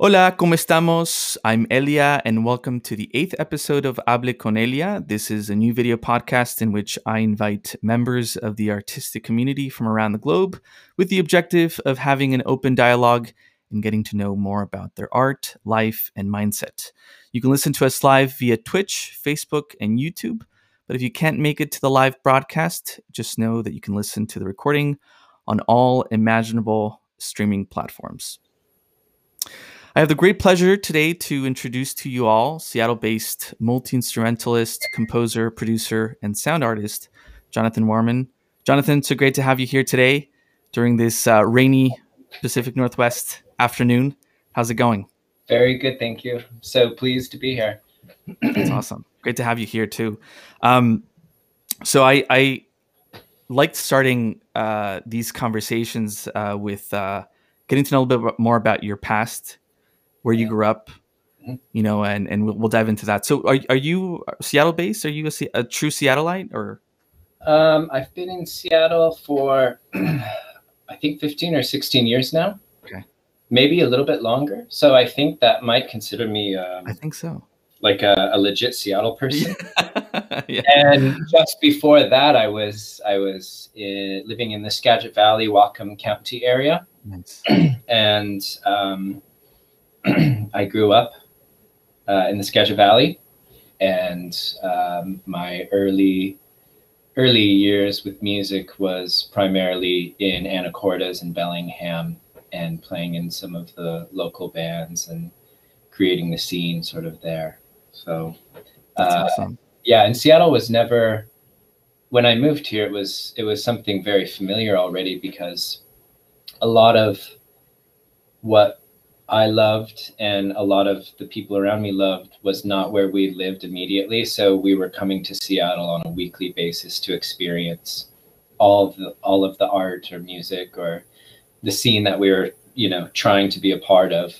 Hola, ¿cómo estamos? I'm Elia, and welcome to the eighth episode of Hable con Elia. This is a new video podcast in which I invite members of the artistic community from around the globe with the objective of having an open dialogue and getting to know more about their art, life, and mindset. You can listen to us live via Twitch, Facebook, and YouTube. But if you can't make it to the live broadcast, just know that you can listen to the recording on all imaginable streaming platforms. I have the great pleasure today to introduce to you all Seattle based multi instrumentalist, composer, producer, and sound artist, Jonathan Warman. Jonathan, so great to have you here today during this uh, rainy Pacific Northwest afternoon. How's it going? Very good, thank you. So pleased to be here. That's awesome. Great to have you here too. Um, so I, I liked starting uh, these conversations uh, with uh, getting to know a little bit more about your past where you grew up, mm-hmm. you know, and and we'll, we'll, dive into that. So, are are you Seattle based? Are you a, a true Seattleite or? Um, I've been in Seattle for I think 15 or 16 years now. Okay. Maybe a little bit longer. So I think that might consider me. Um, I think so. Like a, a legit Seattle person. yeah. And just before that, I was I was in, living in the Skagit Valley, Whatcom County area. Nice. and um, I grew up uh, in the Skagit Valley, and um, my early early years with music was primarily in Anacortes and Bellingham, and playing in some of the local bands and creating the scene sort of there. So, uh, awesome. yeah, and Seattle was never. When I moved here, it was it was something very familiar already because a lot of what I loved and a lot of the people around me loved was not where we lived immediately. So we were coming to Seattle on a weekly basis to experience all of the all of the art or music or the scene that we were, you know, trying to be a part of.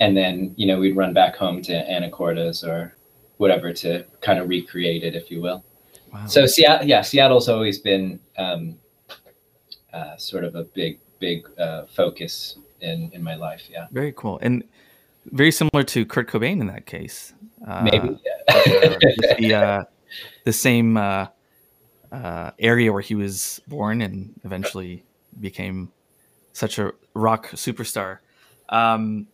And then, you know, we'd run back home to Anacortes or whatever to kind of recreate it, if you will. Wow. So Seattle, yeah, Seattle's always been um, uh, sort of a big, big uh, focus in in my life. Yeah. Very cool, and very similar to Kurt Cobain in that case. Uh, Maybe. Yeah. the uh, the same uh, uh, area where he was born and eventually became such a rock superstar. Um,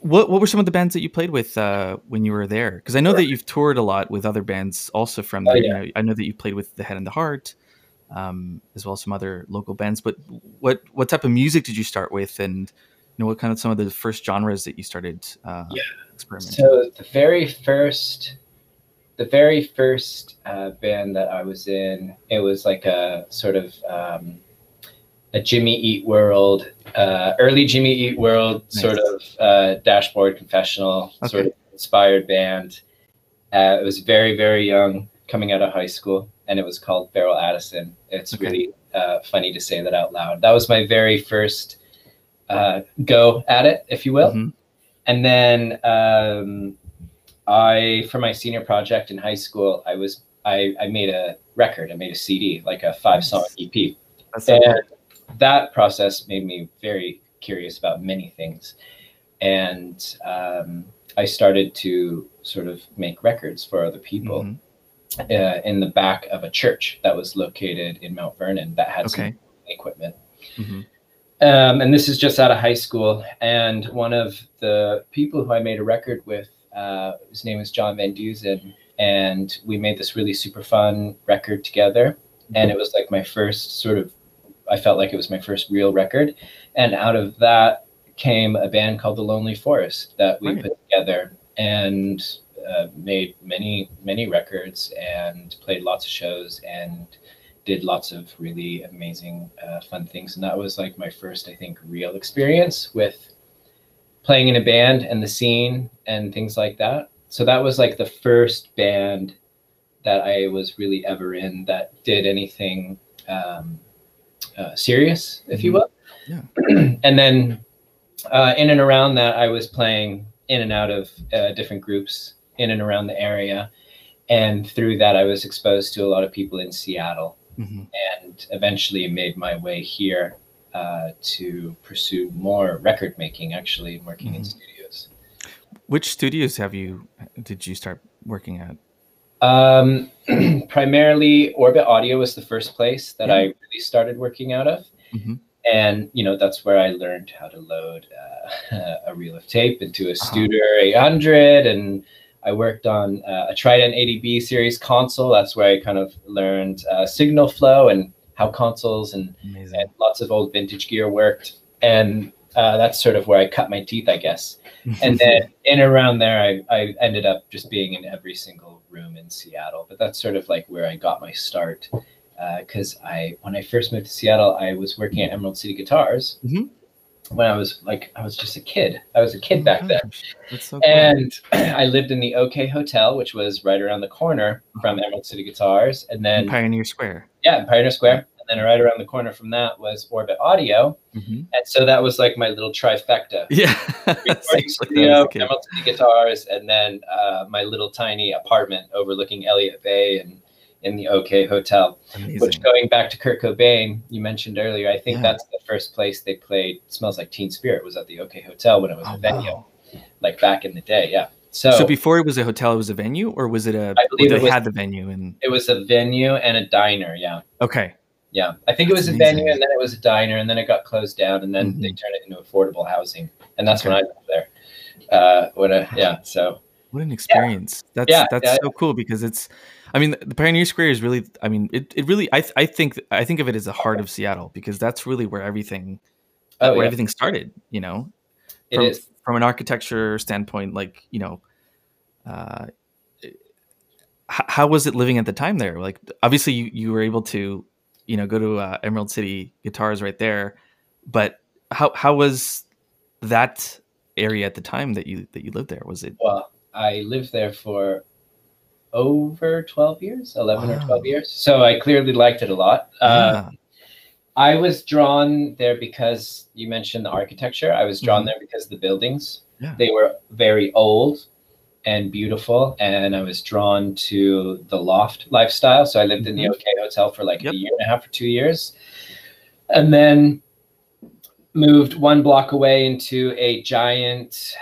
what what were some of the bands that you played with uh, when you were there? Because I know sure. that you've toured a lot with other bands also from there. Oh, yeah. you know, I know that you played with the Head and the Heart, um, as well as some other local bands. But what what type of music did you start with, and you know what kind of some of the first genres that you started uh, yeah. experimenting? So the very first, the very first uh, band that I was in, it was like a sort of um, a Jimmy Eat World, uh, early Jimmy Eat World nice. sort of uh, dashboard confessional okay. sort of inspired band. Uh, it was very very young, coming out of high school and it was called Beryl Addison. It's okay. really uh, funny to say that out loud. That was my very first uh, go at it, if you will. Mm-hmm. And then um, I, for my senior project in high school, I was I, I made a record. I made a CD, like a five song EP. That's and cool. that process made me very curious about many things. And um, I started to sort of make records for other people. Mm-hmm uh, in the back of a church that was located in Mount Vernon that had okay. some equipment. Mm-hmm. Um, and this is just out of high school. And one of the people who I made a record with, uh, his name is John Van Dusen, and we made this really super fun record together. Mm-hmm. And it was like my first sort of, I felt like it was my first real record. And out of that came a band called The Lonely Forest that we right. put together. And uh, made many many records and played lots of shows and did lots of really amazing uh, fun things and that was like my first i think real experience with playing in a band and the scene and things like that so that was like the first band that i was really ever in that did anything um, uh, serious if mm-hmm. you will yeah. and then uh, in and around that i was playing in and out of uh, different groups in and around the area. And through that, I was exposed to a lot of people in Seattle mm-hmm. and eventually made my way here uh, to pursue more record making, actually, working in Mhm. studios. Which studios have you did you start working at? Um, primarily, Orbit Audio was the first place that Yeah. I really started working out of. Mhm. And, you know, that's where I learned how to load uh, a reel of tape into a Uh-huh. Studer 800. And I worked on uh, a Trident 80B series console. That's where I kind of learned uh, signal flow and how consoles and, and lots of old vintage gear worked. And uh, that's sort of where I cut my teeth, I guess and then in around there I, I ended up just being in every single room in seattle but that's sort of like where i got my start because i when i first moved to seattle i was working at emerald city guitars Mhm. When i was like i was just a kid i was a kid back then so cool. and i lived in the ok hotel which was right around the corner from emerald city guitars and In then Pioneer Square. yeah in pioneer square and then right around the corner from that was orbit audio Mhm. and so that was like my little trifecta Yeah. recording studio, that was the case. Emerald City Guitars, and then uh, my little tiny apartment overlooking Elliott Bay and in the OK Hotel. Amazing. Which, going back to Kurt Cobain, you mentioned earlier, I think Yeah. that's the first place they played "Smells Like Teen Spirit" was at the OK Hotel when it was Oh, a venue, wow. like back in the day. Yeah. So, So before it was a hotel, it was a venue, or was it a? I believe they was- had the venue and it was a venue and a diner. Yeah. okay. Yeah, I think it was That's a venue, and then it was a diner, and then it got closed down, and then they Mhm. turned it into affordable housing, and that's when I Okay. lived there. Uh, when I, yeah, so What an experience! That's Yeah, that's yeah, so cool because it's. I mean, the Pioneer Square is really. I mean, it, it really. I th- I think I think of it as the heart of Seattle because that's really where everything oh where yeah, everything started. You know, it from, is. from an architecture standpoint. Like you know, uh, h- how was it living at the time there? Like, obviously, you you were able to, you know, go to uh, Emerald City Guitars right there, but how how was that area at the time that you that you lived there? Was it? Well, I lived there for over 12 years, 11 or 12 years. So I clearly liked it a lot. Uh. I was drawn there because you mentioned the architecture. I was drawn Mhm. there because the buildings. Yeah. They were very old and beautiful. And I was drawn to the loft lifestyle. So I lived in the Mhm. OK Hotel for like Yep. a year and a half or two years. And then moved one block away into a giant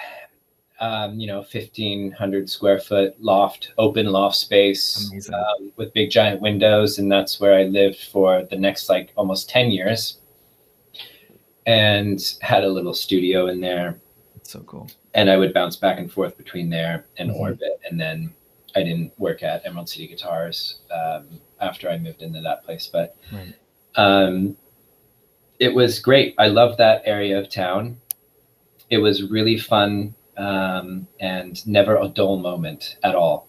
um, you know, fifteen hundred square foot loft, open loft space um, with big giant windows, and that's where I lived for the next like almost ten years, and had a little studio in there, It's so cool. and I would bounce back and forth between there and Mhm. Orbit, and then I didn't work at Emerald City Guitars um, after I moved into that place, but Right. um, it was great. I loved that area of town. It was really fun um, and never a dull moment at all.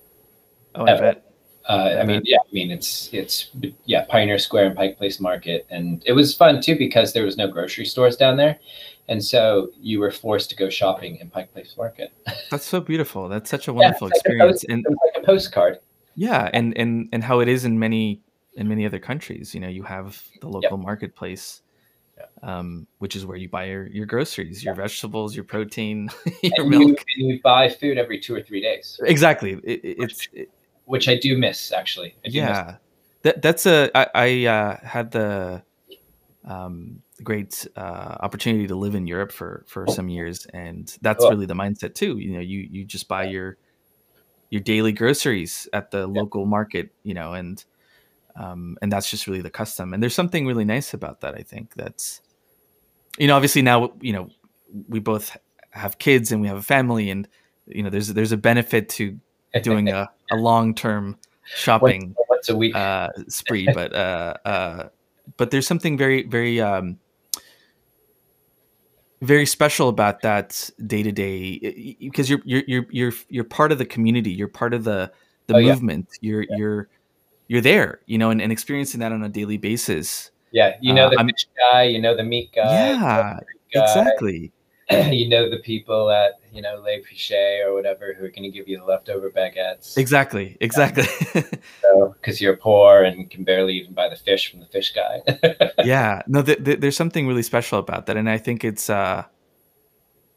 Oh, I Ever. bet. Uh, I mean, yeah, I mean, it's it's yeah, Pioneer Square and Pike Place Market, and it was fun too because there was no grocery stores down there, and so you were forced to go shopping in Pike Place Market. That's so beautiful. That's such a Yeah, wonderful it's like a experience. post- And like a postcard. yeah, and and and how it is in many in many other countries. You know, you have the local marketplace, um, which is where you buy your, your groceries, your vegetables, your protein, your and you, milk. and you buy food every two or three days, Exactly. It, it- it's it- which I do miss actually. I do miss yeah. That that's a I, I uh, had the um, great uh, opportunity to live in Europe for for some years, and that's Cool. really the mindset too. You know, you you just buy your your daily groceries at the local market, you know, and um, and that's just really the custom. And there's something really nice about that. I think that's you know, obviously now you know we both have kids and we have a family, and you know, there's there's a benefit to doing a, a long term shopping once, once a week. uh, spree, but uh, uh, but there's something very very um, very special about that day to day because you're you're you're you're you're part of the community. You're part of the the Oh, yeah. movement. You're you're you're there, you know, and, and experiencing that on a daily basis. yeah, you know uh, the I'm- fish guy, you know the meat guy, yeah, guy, exactly. you know the people at you know Le Pichet or whatever who are going to give you the leftover baguettes. Exactly, exactly. because you're poor and can barely even buy the fish from the fish guy. yeah, no, th- th- there's something really special about that, and I think it's, uh,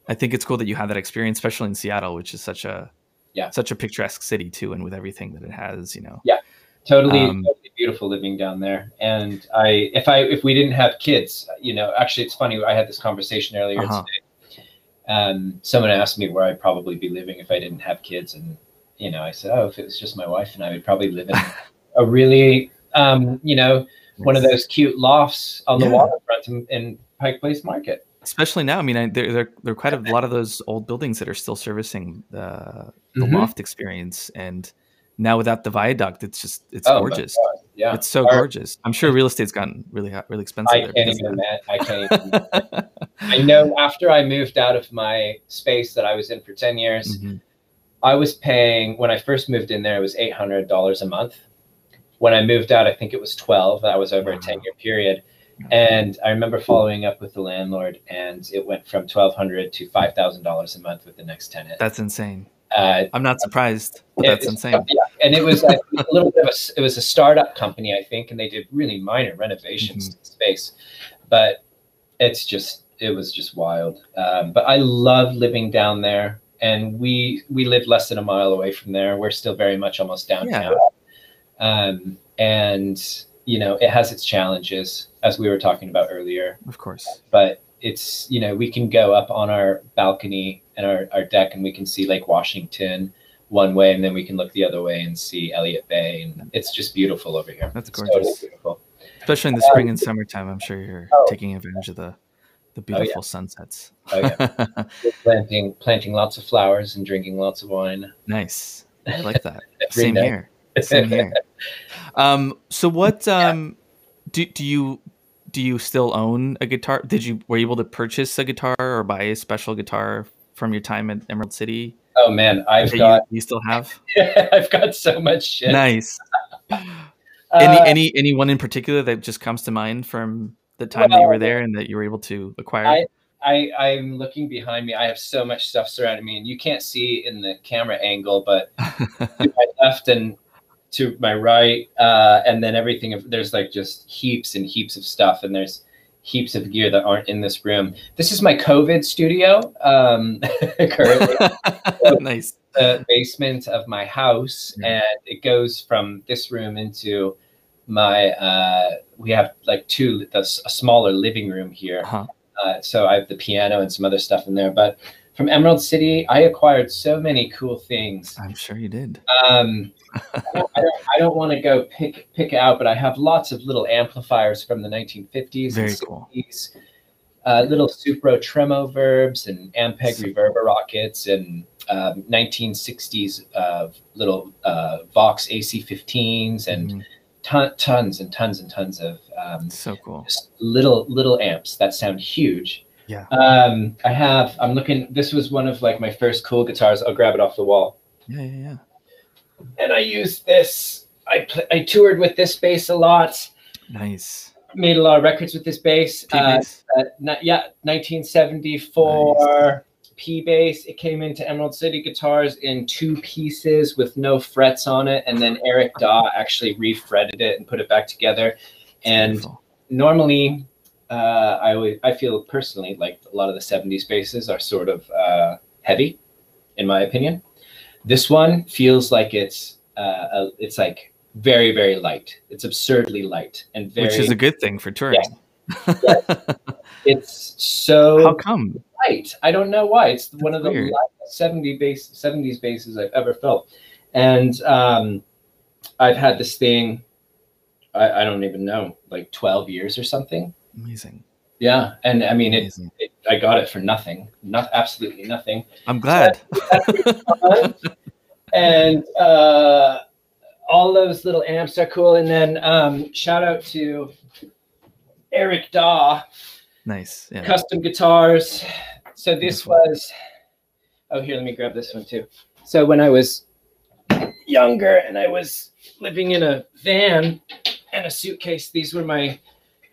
I think it's cool that you have that experience, especially in Seattle, which is such a, Yeah. such a picturesque city too, and with everything that it has, you know. Yeah. Totally, Um, totally beautiful living down there. And I, if I, if we didn't have kids, you know, actually, it's funny. I had this conversation earlier Uh-huh. today. Um, someone asked me where I'd probably be living if I didn't have kids, and you know, I said, oh, if it was just my wife and I, would probably live in a really, um, you know, one of those cute lofts on the waterfront in, in Pike Place Market. especially now. I mean, I, there there there are quite a lot of those old buildings that are still servicing the the Mhm. loft experience, and now without the viaduct, it's just it's Oh, gorgeous. Yeah, It's so Our- gorgeous. I'm sure real estate's gotten really hot- really expensive. I there can't even imagine. I can't even. I know after I moved out of my space that I was in for 10 years, Mhm. I was paying, when I first moved in there, it was $800 a month. When I moved out, I think it was 12. That was over Wow. a 10 year period. And I remember following up with the landlord, and it went from 1,200 to $5,000 a month with the next tenant. That's insane. Uh, I'm not surprised, but that's was- insane. Yeah, and it was a little bit of a, it was a startup company, I think, and they did really minor renovations Mm-hmm. to the space, but it's just it was just wild. Um, but I love living down there, and we we live less than a mile away from there. We're still very much almost downtown, um, and you know it has its challenges, as we were talking about earlier Of course. but it's you know we can go up on our balcony and our, our deck and we can see lake washington one way and then we can look the other way and see elliott bay and it's just beautiful over here That's totally gorgeous. beautiful Especially in the spring and summertime, I'm sure you're Oh. taking advantage of the the beautiful sunsets. Oh, We're planting planting lots of flowers and drinking lots of wine nice. I like that. Same night. here. Same here. Um, so what um, do do you do you still own a guitar? Did you were you able to purchase a guitar or buy a special guitar from your time at Emerald City? oh man i've got you, you still have? i've got so much shit Nice. Uh, any any any one in particular that just comes to mind from the time that you were there and that you were able to acquire? I- I, I'm looking behind me. I have so much stuff surrounding me, and you can't see in the camera angle, but to my left and to my right, uh, and then everything. There's like just heaps and heaps of stuff, and there's heaps of gear that aren't in this room. This is my COVID studio. Um, currently, nice. the basement of my house, Yeah. and it goes from this room into my. Uh, we have like two a, smaller living room here. Uh-huh. Uh, so I have the piano and some other stuff in there. But from Emerald City, I acquired so many cool things. I'm sure you did. Um, I don't, I don't, don't want to go pick pick out, but I have lots of little amplifiers from the 1950s Very and cool. 60s. Uh, little Supro Tremo-Verbs and Ampeg Reverberockets and um, 1960s uh, little uh, Vox AC15s and Mhm. ton, tons and tons and tons of um, So cool. little little amps that sound huge. Yeah. Um, I have. I'm looking. This was one of like my first cool guitars. I'll grab it off the wall. Yeah, yeah, yeah. And I used this. I pl- I toured with this bass a lot. Nice. Made a lot of records with this bass. Uh, uh, yeah, 1974 P bass. It came into Emerald City Guitars in two pieces with no frets on it, and then Eric Daw actually refretted it and put it back together. And Beautiful. normally uh, I always, I feel personally like a lot of the 70s basses are sort of uh, heavy, in my opinion. This one feels like it's uh, it's like very very light. It's absurdly light and very. which is a good thing for touring. it's so How come? light. I don't know why. It's one of the weird. lightest 70 bass 70s basses I've ever felt. And um, I've had this thing. I, I don't even know, like 12 years or something. Amazing. Yeah, and I mean, it, it, I got it for nothing, not absolutely nothing. I'm glad. and uh, all those little amps are cool. And then um, shout out to Eric Daw, nice. Yeah. custom guitars. So this Beautiful. was. Oh, here, let me grab this one too. So when I was younger and I was living in a van and a suitcase, these were my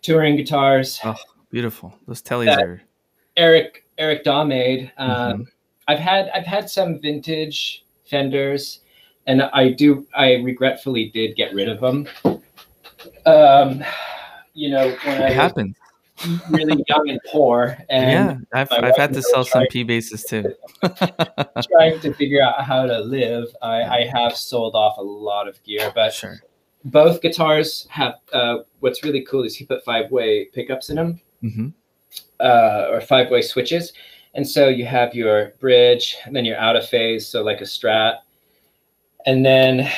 touring guitars. Oh, beautiful. Those tellies are Eric Eric Daw made. Um, Mhm. I've had I've had some vintage Fenders, and I do I regretfully did get rid of them. Um, you know when it I was happens. really young and poor, and yeah, I've I've had to sell some P basses too. trying to figure out how to live. I, I have sold off a lot of gear, but sure. Both guitars have uh, what's really cool is he put five way pickups in them hmm uh, or five way switches. And so you have your bridge and then your out of phase, so like a strat, and then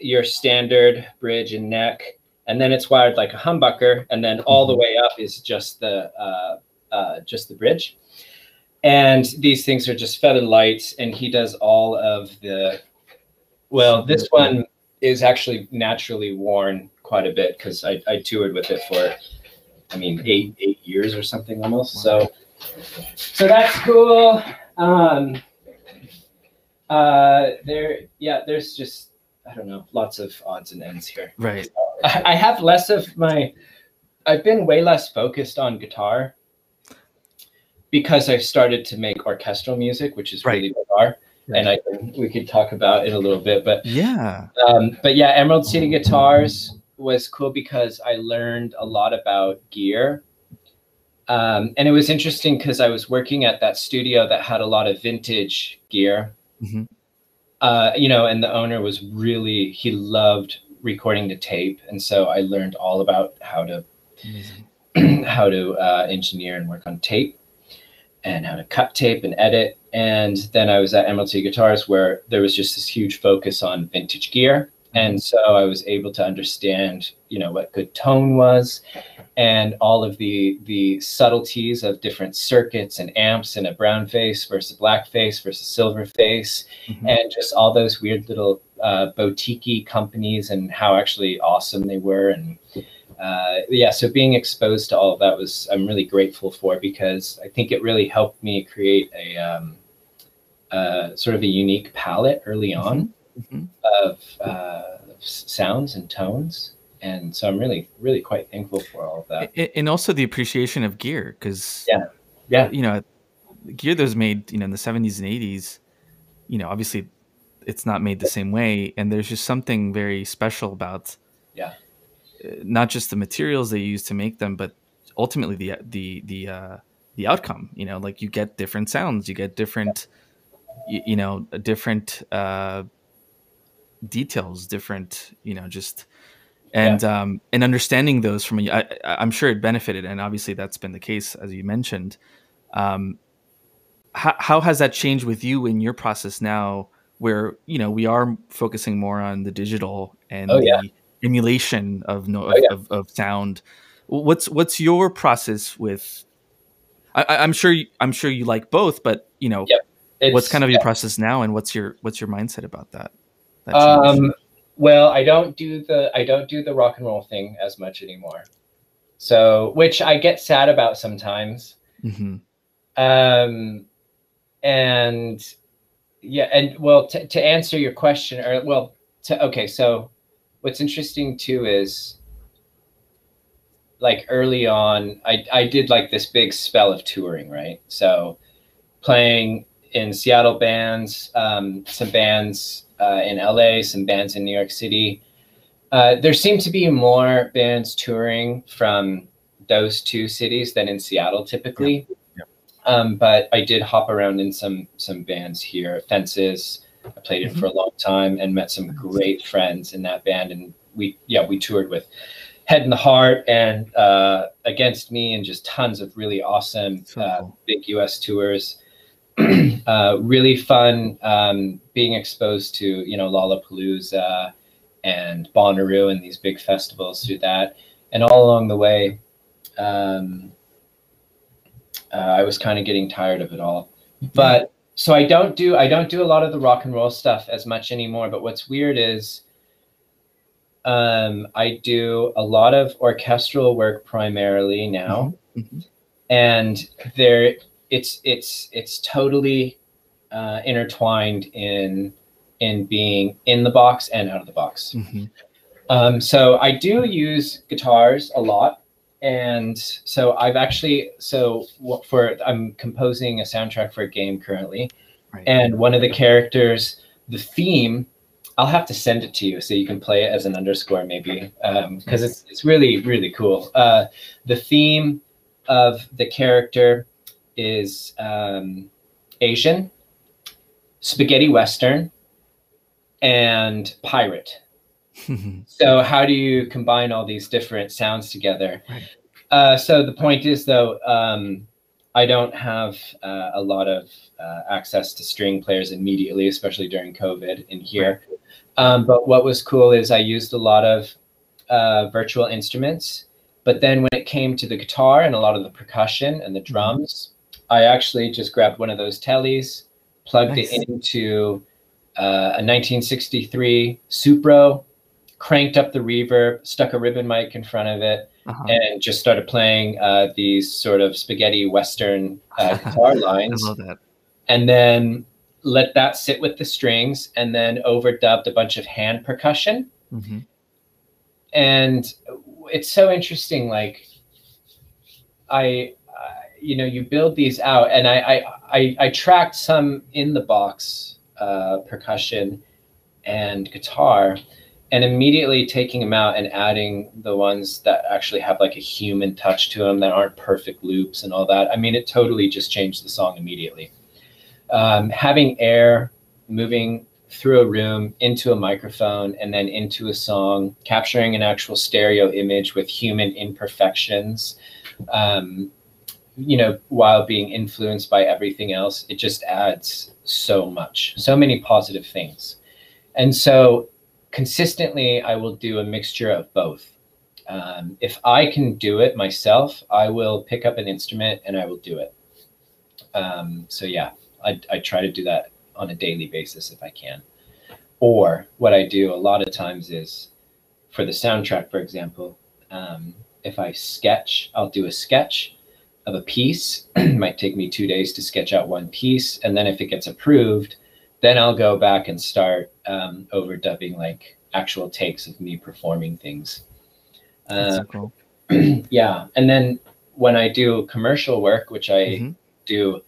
your standard bridge and neck. And then it's wired like a humbucker, and then all the way up is just the uh, uh, just the bridge. And these things are just feather lights, and he does all of the. Well, this one is actually naturally worn quite a bit because I, I toured with it for, I mean, eight eight years or something almost. So, so that's cool. Um, uh, there, yeah, there's just I don't know, lots of odds and ends here. Right. I I have less of my. I've been way less focused on guitar because I've started to make orchestral music, which is Right. really bizarre. And I we could talk about it a little bit, but Yeah. um, but yeah, Emerald City Guitars was cool because I learned a lot about gear. Um, and it was interesting because I was working at that studio that had a lot of vintage gear. Mhm. Uh, you know, and the owner was really, he loved recording to tape. And so I learned all about how to how to uh, engineer and work on tape and how to cut tape and edit. And then I was at Emerald City Guitars where there was just this huge focus on vintage gear. And so I was able to understand, you know, what good tone was and all of the the subtleties of different circuits and amps and a brown face versus black face versus silver face Mhm. and just all those weird little uh, boutique companies and how actually awesome they were and uh, yeah so being exposed to all of that was i'm really grateful for because i think it really helped me create a um, uh, sort of a unique palette early on Mhm. of uh, sounds and tones and so i'm really really quite thankful for all of that And also the appreciation of gear, because Yeah. Yeah. you know, gear that was made, you know, in the seventies and eighties, you know, obviously it's not made the same way, and there's just something very special about, Yeah. Not just the materials they use to make them, but ultimately the the the uh, the outcome. You know, like you get different sounds, you get different, you, you know, different uh, details, different, you know, just and um and understanding those from a, I, I- i'm sure it benefited and obviously that's been the case as you mentioned um how, how has that changed with you in your process now where you know we are focusing more on the digital and Oh, yeah. Emulation of no Oh, yeah. of, of sound what's what's your process with I, i'm sure you, i'm sure you like both but you know what's kind of yeah. your process now and what's your what's your mindset about that, that? Um, well, I don't do the I don't do the rock and roll thing as much anymore. So, which I get sad about sometimes. Mhm. Um, and yeah, and well, to to answer your question, or well, to okay, so what's interesting too is like early on, I I did like this big spell of touring, right? So playing in Seattle bands, um, some bands uh, in LA, some bands in New York City. Uh, there seemed to be more bands touring from those two cities than in Seattle typically. Yeah. Um, but I did hop around in some some bands here. Fences, I played in Mhm. for a long time and met some great friends in that band. And we yeah we toured with Head and the Heart and uh, Against Me and just tons of really awesome So uh, big U.S. tours. uh, really fun um, being exposed to you know Lollapalooza and Bonnaroo and these big festivals through that, and all along the way, um, uh, I was kind of getting tired of it all. But so I don't do I don't do a lot of the rock and roll stuff as much anymore. But what's weird is um, I do a lot of orchestral work primarily now Mhm. and there it's it's it's totally uh, intertwined in in being in the box and out of the box. Mhm. Um, so I do use guitars a lot, and so I've actually so for I'm composing a soundtrack for a game currently, Right. and one of the characters, the theme, I'll have to send it to you so you can play it as an underscore maybe because it's it's really really cool. Uh, the theme of the character is um, Asian, spaghetti western, and pirate. So how do you combine all these different sounds together? Right. Uh, so the point is, though, um, I don't have uh, a lot of uh, access to string players immediately, especially during COVID in here. Um, but what was cool is I used a lot of uh, virtual instruments. But then when it came to the guitar and a lot of the percussion and the Mm-hmm. drums, I actually just grabbed one of those tellies, plugged Nice. it into uh, a 1963 Supro, cranked up the reverb, stuck a ribbon mic in front of it, Uh-huh. and just started playing uh, these sort of spaghetti western uh, guitar I lines love that. and then let that sit with the strings and then overdubbed a bunch of hand percussion hmm and it's so interesting like i uh, you know you build these out and i i i, I tracked some in the box uh, percussion and guitar and immediately taking them out and adding the ones that actually have like a human touch to them that aren't perfect loops and all that i mean it totally just changed the song immediately um, having air moving through a room into a microphone and then into a song, capturing an actual stereo image with human imperfections, um, you know, while being influenced by everything else, it just adds so much, so many positive things. And so consistently, I will do a mixture of both. Um, if I can do it myself, I will pick up an instrument and I will do it. Um, so yeah, I, I try to do that on a daily basis if I can. Or what I do a lot of times is for the soundtrack, for example, um, if I sketch, I'll do a sketch of a piece. it might take me two days to sketch out one piece. And then if it gets approved, then I'll go back and start um, overdubbing like actual takes of me performing things. Uh, so cool. yeah. And then when I do commercial work, which I Mhm. do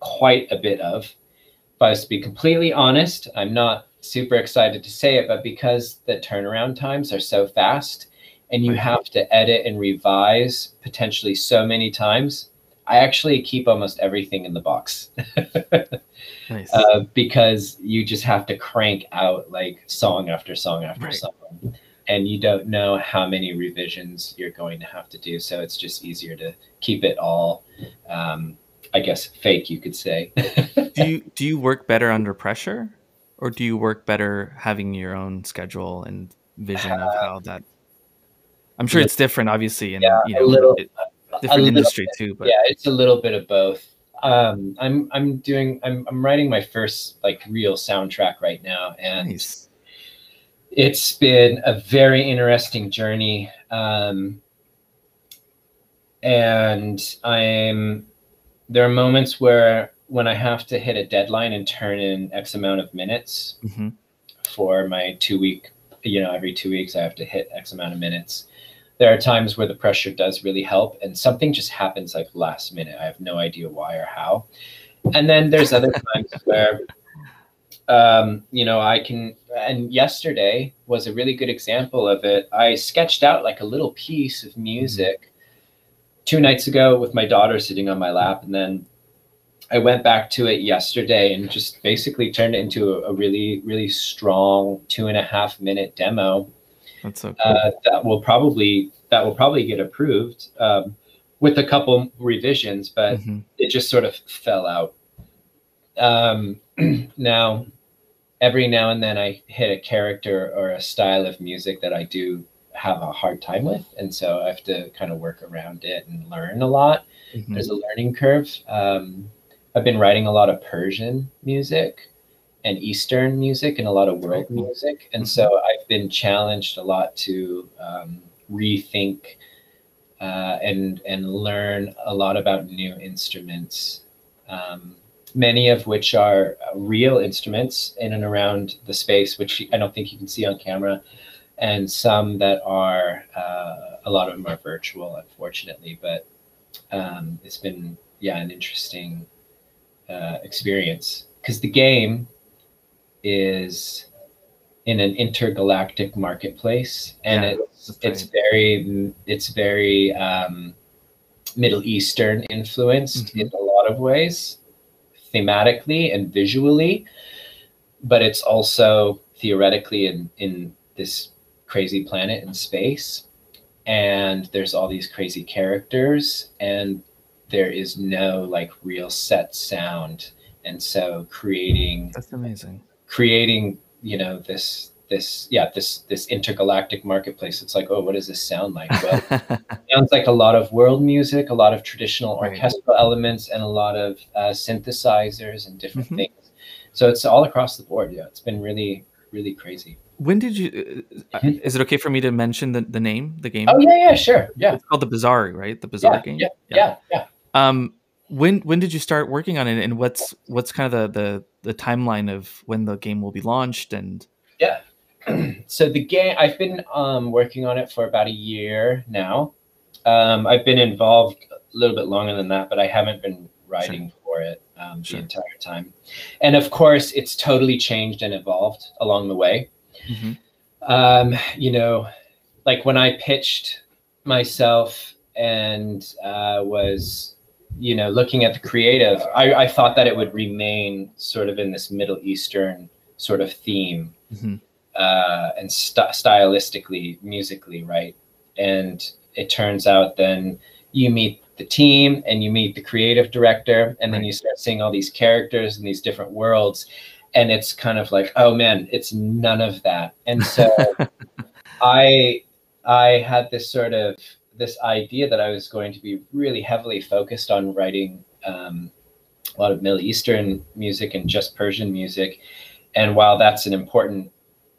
quite a bit of. If I was to be completely honest, I'm not super excited to say it, but because the turnaround times are so fast and you have to edit and revise potentially so many times, I actually keep almost everything in the box Nice. uh, because you just have to crank out like song after song after Right. song. And you don't know how many revisions you're going to have to do. So it's just easier to keep it all, um, I guess, fake, you could say. do you do you work better under pressure, or do you work better having your own schedule and vision of how that? I'm sure it's different, obviously, and Yeah, you a know, little- it- A different industry too. But yeah, it's a little bit of both. Um, I'm I'm doing I'm I'm writing my first like real soundtrack right now, and nice. it's been a very interesting journey. Um, and I'm there are moments where when I have to hit a deadline and turn in X amount of minutes hmm for my two week, you know, every two weeks I have to hit X amount of minutes. There are times where the pressure does really help and something just happens like last minute. I have no idea why or how. And then there's other times where um, you know, I can and yesterday was a really good example of it. I sketched out like a little piece of music two nights ago with my daughter sitting on my lap and then I went back to it yesterday and just basically turned it into a, a really, really strong two and a half minute demo That's so cool. uh, that will probably that will probably get approved um, with a couple revisions, but Mhm. it just sort of fell out. Um, now, every now and then I hit a character or a style of music that I do have a hard time with, and so I have to kind of work around it and learn a lot Mhm. there's a learning curve. Um, I've been writing a lot of Persian music and Eastern music and a lot of world music. And Mhm. so Been challenged a lot to um, rethink uh, and, and learn a lot about new instruments, um, many of which are real instruments in and around the space, which I don't think you can see on camera, and some that are, uh, a lot of them are virtual, unfortunately, but um, it's been yeah an interesting uh, experience. Because the game is in an intergalactic marketplace and Yeah, it's it's very it's very um, Middle Eastern influenced Mhm. in a lot of ways thematically and visually but it's also theoretically in in this crazy planet in space, and there's all these crazy characters, and there is no like real set sound, and so creating that's amazing. Creating, you know, this this yeah this this intergalactic marketplace. It's like oh what does this sound like? Well sounds like a lot of world music a lot of traditional right. orchestral elements and a lot of uh, synthesizers and different mm-hmm. things. So it's all across the board. Yeah it's been really really crazy. When did you uh, mm-hmm. is it okay for me to mention the, the name the game? Oh yeah yeah sure. Yeah. It's called the Bazaar right? The Bazaar yeah, game? yeah, yeah. yeah yeah. Um when when did you start working on it and what's what's kind of the the the timeline of when the game will be launched and yeah so the game i've been um, working on it for about a year now um, i've been involved a little bit longer than that but i haven't been writing sure. for it um, sure. the entire time and of course it's totally changed and evolved along the way mm-hmm. Um, you know like when i pitched myself and uh, was you know looking at the creative I, I, thought that it would remain sort of in this middle eastern sort of theme mm-hmm uh, and st- stylistically, musically, right? And it turns out then you meet the team and you meet the creative director, and then you start seeing all these characters and these different worlds, and it's kind of like, oh man, it's none of that. And so I I had this sort of this idea that I was going to be really heavily focused on writing um, a lot of Middle Eastern music and just Persian music. And while that's an important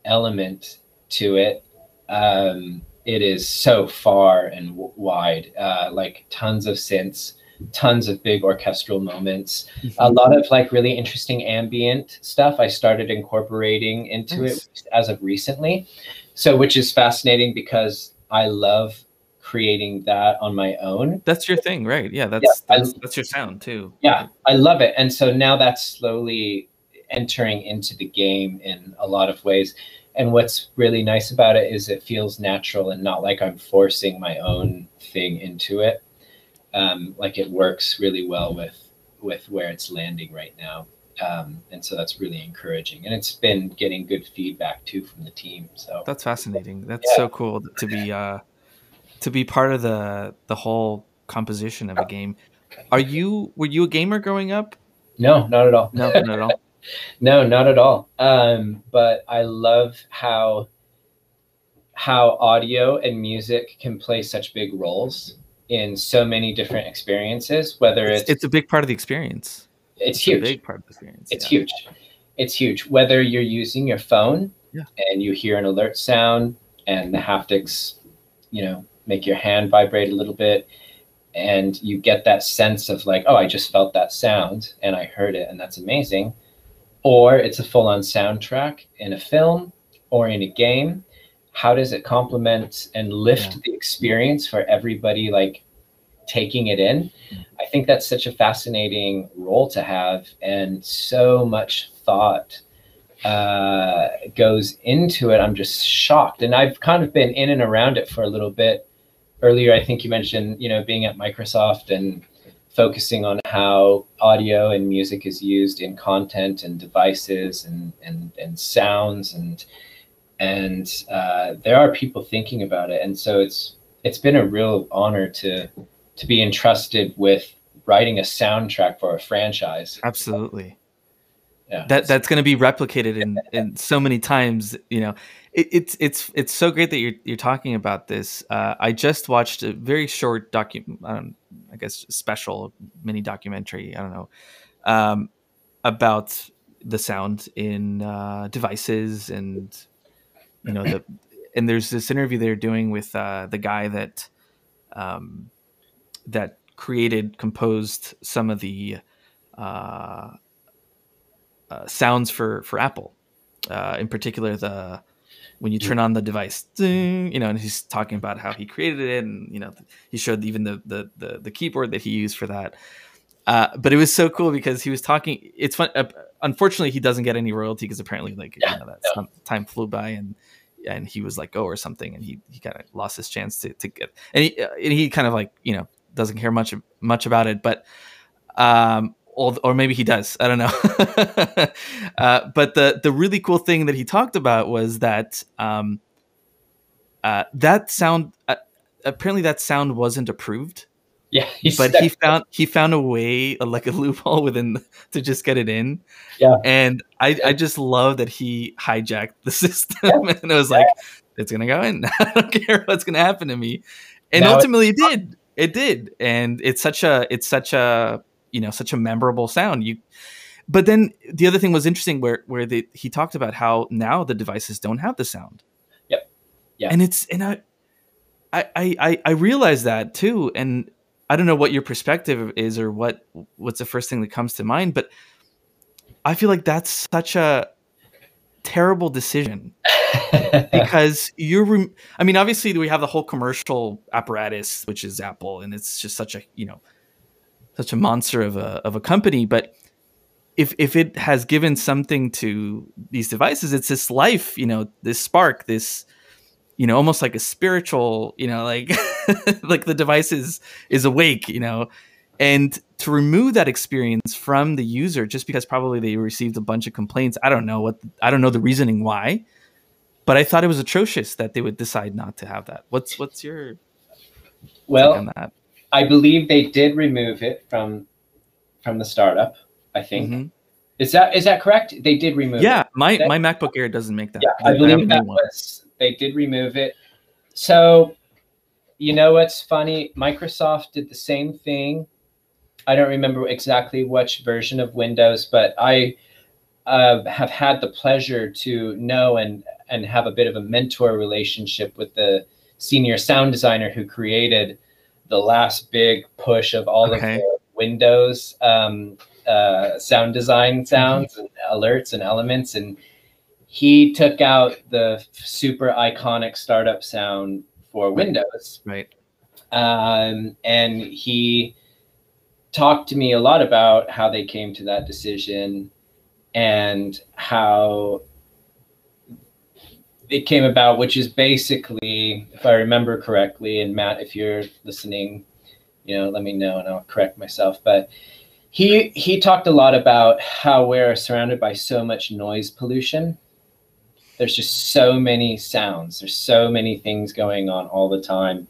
element to it. Um, it is so far and w- wide, uh, like tons of synths, tons of big orchestral moments, mm-hmm. a lot of like really interesting ambient stuff. I started incorporating into nice. it as of recently, so which is fascinating because I love creating that on my own. That's your thing, right? Yeah, that's yeah, that's, I, that's your sound too. Yeah, I love it, and so now that's slowly entering into the game in a lot of ways. And what's really nice about it is it feels natural and not like I'm forcing my own thing into it. Um, like it works really well with with where it's landing right now. Um, and so that's really encouraging and it's been getting good feedback too from the team so that's fascinating that's yeah. so cool to be uh to be part of the the whole composition of a game are you were you a gamer growing up no not at all no not at all no, not at all. Um, but I love how how audio and music can play such big roles in so many different experiences. Whether it's it's, it's a big part of the experience. It's, it's huge. big part of the experience. It's yeah. huge. It's huge. Whether you're using your phone yeah. and you hear an alert sound and the haptics, you know, make your hand vibrate a little bit and you get that sense of like, oh, I just felt that sound and I heard it and that's amazing or it's a full on soundtrack in a film or in a game how does it complement and lift yeah. the experience for everybody like taking it in mm. i think that's such a fascinating role to have and so much thought uh, goes into it i'm just shocked and i've kind of been in and around it for a little bit earlier i think you mentioned you know being at microsoft and focusing on how audio and music is used in content and devices and and, and sounds and and uh, there are people thinking about it. And so it's it's been a real honor to to be entrusted with writing a soundtrack for a franchise. Absolutely. Yeah. That that's going to be replicated in in so many times you know it, it's it's it's so great that you're you're talking about this. Uh, I just watched a very short docu, um, I guess special mini documentary. I don't know um, about the sound in uh, devices and you know the and there's this interview they're doing with uh, the guy that um, that created composed some of the uh, uh, sounds for for Apple, uh, in particular the when you turn on the device, ding, you know, and he's talking about how he created it, and you know, he showed even the the the, the keyboard that he used for that. Uh, but it was so cool because he was talking. It's fun. Uh, unfortunately, he doesn't get any royalty because apparently, like yeah, you know, that yeah. time flew by and and he was like go or something, and he he kind of lost his chance to to get. And he uh, and he kind of like you know doesn't care much of much about it, but um or, or maybe he does. I don't know. uh, but the the really cool thing that he talked about was that um, uh, that sound uh, apparently that sound wasn't approved. Yeah, but he found he found a way, like a loophole within to just get it in. Yeah, and I I just love that he hijacked the system, yeah. and it was like it's gonna go in. I don't care what's gonna happen to me, and now ultimately it did. It did, and it's such a it's such a you know such a memorable sound. You, but then the other thing was interesting where where they, he talked about how now the devices don't have the sound. Yep. Yeah. And it's and I I I I realize that too, and I don't know what your perspective is or what what's the first thing that comes to mind, but I feel like that's such a terrible decision because you're rem- i mean obviously we have the whole commercial apparatus which is apple and it's just such a you know such a monster of a of a company but if if it has given something to these devices it's this life you know this spark this you know almost like a spiritual you know like like the device is is awake you know. And to remove that experience from the user just because probably they received a bunch of complaints i don't know what i don't know the reasoning why but i thought it was atrocious that they would decide not to have that. What's what's your well on that i believe they did remove it from from the startup i think. Mm-hmm. is that is that correct? They did remove yeah it. my my macbook air doesn't make that. Yeah i believe that was they did remove it. So you know what's funny? Microsoft did the same thing. I don't remember exactly which version of Windows, but I uh, have had the pleasure to know and and have a bit of a mentor relationship with the senior sound designer who created the last big push of all okay. of the Windows um, uh, sound design sounds mm-hmm. and alerts and elements, and he took out the super iconic startup sound for Windows, right? Um, and he talked to me a lot about how they came to that decision and how it came about, which is basically, if I remember correctly, and Matt, if you're listening, you know, let me know and I'll correct myself. But he he talked a lot about how we're surrounded by so much noise pollution. There's just so many sounds. There's so many things going on all the time.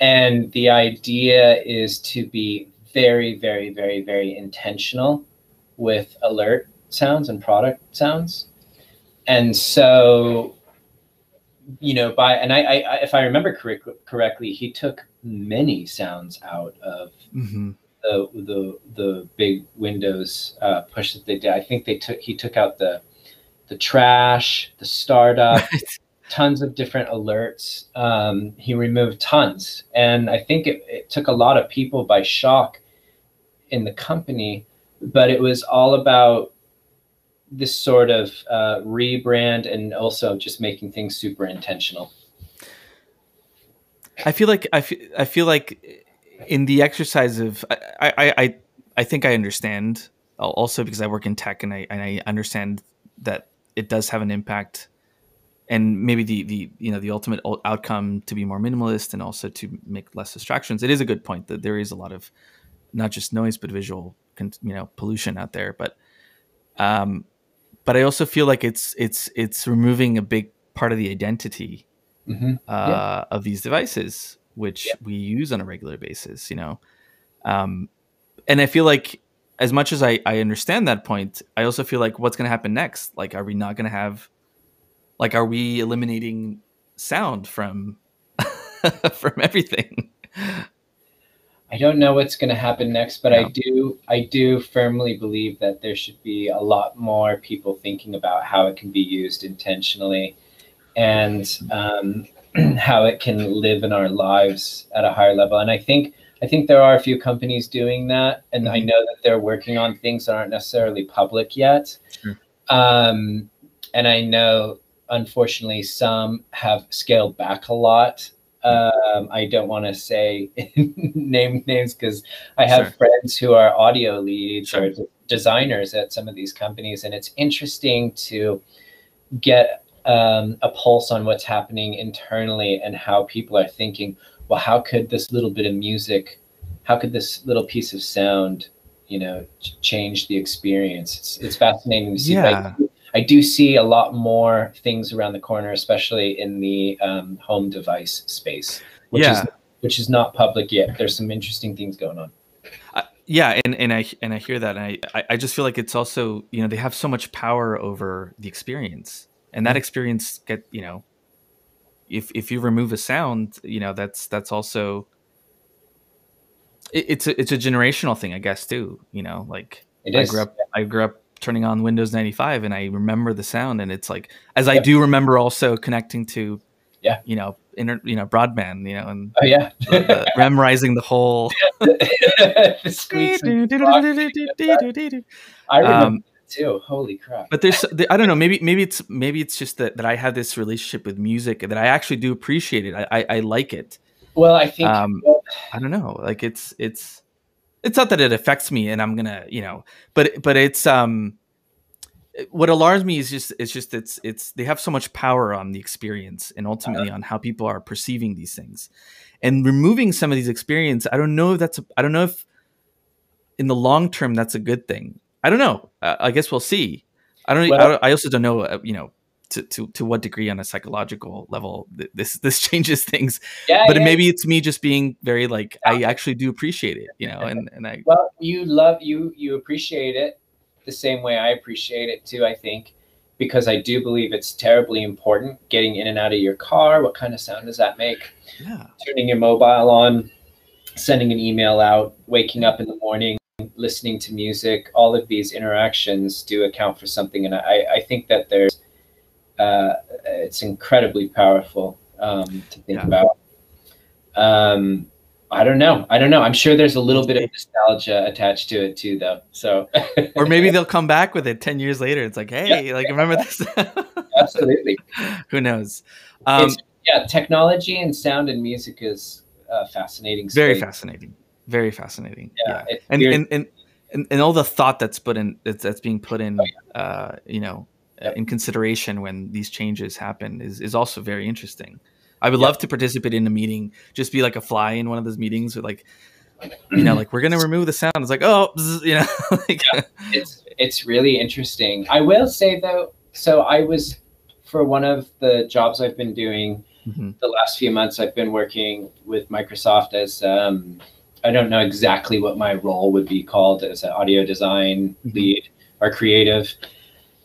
And the idea is to be very, very, very, very intentional with alert sounds and product sounds. And so, you know, by and I, I if I remember correct, correctly, he took many sounds out of mm-hmm. the the the big Windows uh, push that they did. I think they took he took out the the trash, the startup, right. tons of different alerts. Um, he removed tons, and I think it, it took a lot of people by shock in the company, but it was all about this sort of uh, rebrand and also just making things super intentional. I feel like I feel, I feel like in the exercise of I, I I I think I understand also because I work in tech and I and I understand that it does have an impact and maybe the the you know the ultimate outcome to be more minimalist and also to make less distractions. It is a good point that there is a lot of not just noise but visual you know pollution out there but um but i also feel like it's it's it's removing a big part of the identity mm-hmm. uh, yeah. of these devices which yeah. we use on a regular basis you know um and i feel like as much as i i understand that point i also feel like what's going to happen next like are we not going to have like are we eliminating sound from from everything I don't know what's going to happen next, but I do I do firmly believe that there should be a lot more people thinking about how it can be used intentionally, and um, how it can live in our lives at a higher level. And I think I think there are a few companies doing that, and I mm-hmm. know that they're working on things that aren't necessarily public yet. Sure. Um, and I know, unfortunately, some have scaled back a lot um, I don't want to say name names because I have sure. friends who are audio leads sure. or d- designers at some of these companies, and it's interesting to get um, a pulse on what's happening internally and how people are thinking. Well, how could this little bit of music, how could this little piece of sound, you know, ch- change the experience? It's it's fascinating to see. Yeah. I do see a lot more things around the corner, especially in the um, home device space, which Yeah. is which is not public yet. There's some interesting things going on. yeah and, and i and i hear that and I, I i just feel like it's also you know they have so much power over the experience and that experience get you know if if you remove a sound you know that's that's also it, it's a it's a generational thing i guess too you know like It i is. grew up i grew up turning on windows 95 and i remember the sound and it's like as i do remember also connecting to Yeah. you know inter you know broadband you know and Oh yeah. the, the, memorizing the whole the squeaks and rock. I remember um, too. Holy crap. but there's i don't know maybe maybe it's maybe it's just that, that i have this relationship with music that i actually do appreciate it i i, I like it Well, I think um, well, i don't know like it's it's it's not that it affects me and i'm gonna you know but but it's um what alarms me is just it's just it's it's they have so much power on the experience and ultimately on how people are perceiving these things. And removing some of these experience i don't know if that's I i don't know if in the long term that's a good thing. I don't know. Uh, i guess we'll see. I don't, I, don't I also don't know uh, you know to, to, to what degree on a psychological level th- this this changes things yeah, but yeah, maybe it's me just being very like i actually do appreciate it you know and and i Well, you love you you appreciate it the same way I appreciate it too. I think because I do believe it's terribly important getting in and out of your car. What kind of sound does that make? yeah Turning your mobile on, sending an email out, waking up in the morning, listening to music. All of these interactions do account for something, and I I think that there's uh, it's incredibly powerful um, to think Yeah. about. Um, I don't know. I don't know. I'm sure there's a little bit of nostalgia attached to it too, though. So or maybe they'll come back with it 10 years later it's like hey like remember this absolutely, who knows um yeah. Technology and sound and music is uh, fascinating. very fascinating very fascinating Yeah, it's and, and and and all the thought that's put in that's, that's being put in uh you know Yep. in consideration when these changes happen is is also very interesting i would Yep. love to participate in a meeting just be like a fly in one of those meetings with like you know like we're gonna remove the sound it's like oh you know like it's it's really interesting. I will say though, so I was for one of the jobs I've been doing Mhm. the last few months. I've been working with Microsoft as um, I don't know exactly what my role would be called as an audio design Mhm. lead or creative.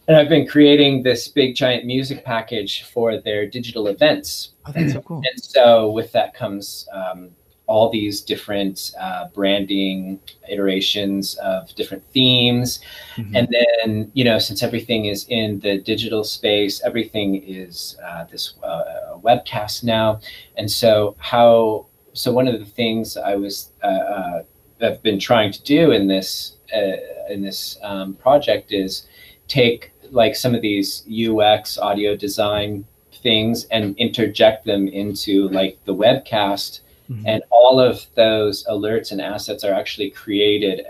And I've been creating this big giant music package for their digital events. oh that's so cool And so with that comes um, all these different uh, branding iterations of different themes. Mhm. And then, you know, since everything is in the digital space, everything is uh, this uh, webcast now. And so, how, so one of the things I was, uh, uh, I've been trying to do in this, uh, in this um, project is take like some of these UX audio design things and interject them into like the webcast Mhm. and all of those alerts and assets are actually created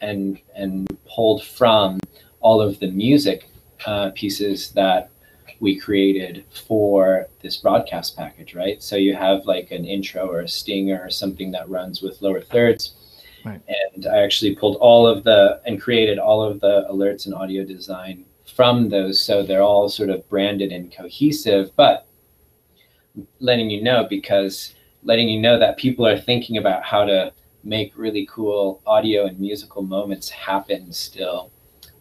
and and pulled from all of the music uh, pieces that we created for this broadcast package right so you have like an intro or a stinger or something that runs with lower thirds Right. and i actually pulled all of the and created all of the alerts and audio design from those so they're all sort of branded and cohesive but letting you know because letting you know that people are thinking about how to make really cool audio and musical moments happen still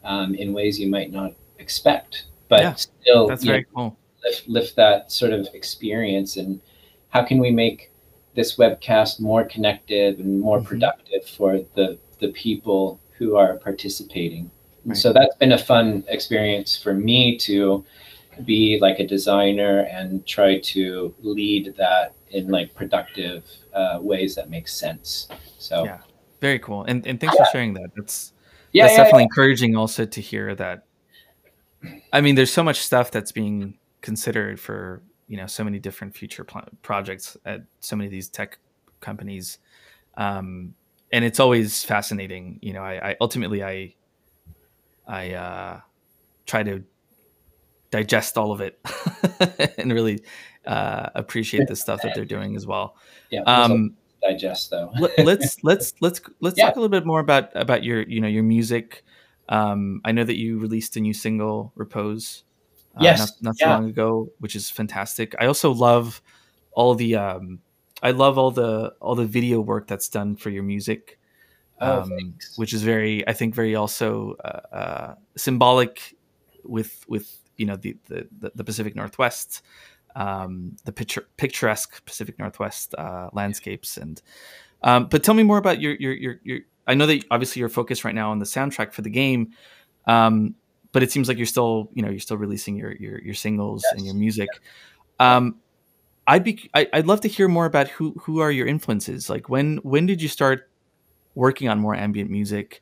um, in ways you might not expect but Yeah, still that's you know, cool lift, lift that sort of experience and how can we make this webcast more connected and more Mhm. productive for the the people who are participating Right. so that's been a fun experience for me to be like a designer and try to lead that in like productive uh, ways that make sense. So Yeah. very cool. And and thanks for sharing that. That's yeah, that's yeah, definitely encouraging also to hear that i mean there's so much stuff that's being considered for you know so many different future pl- projects at so many of these tech companies. Um and it's always fascinating you know i, I ultimately i i uh try to digest all of it and really uh appreciate the stuff that they're doing as well yeah, there's a lot um digest though let, let's let's let's let's Yeah. talk a little bit more about about your you know your music Um, I know that you released a new single, Repose, uh, yes, not, not so yeah. long ago, which is fantastic. I also love all the um, I love all the all the video work that's done for your music, um, thanks. which is very I think very also uh, uh, symbolic with with you know the the, the Pacific Northwest, um, the picture picturesque Pacific Northwest uh, landscapes and. Um, but tell me more about your, your your your. I know that obviously you're focused right now on the soundtrack for the game, um, but it seems like you're still you know you're still releasing your your, your singles and your music. Um, I'd be I'd love to hear more about who who are your influences. Like when when did you start working on more ambient music?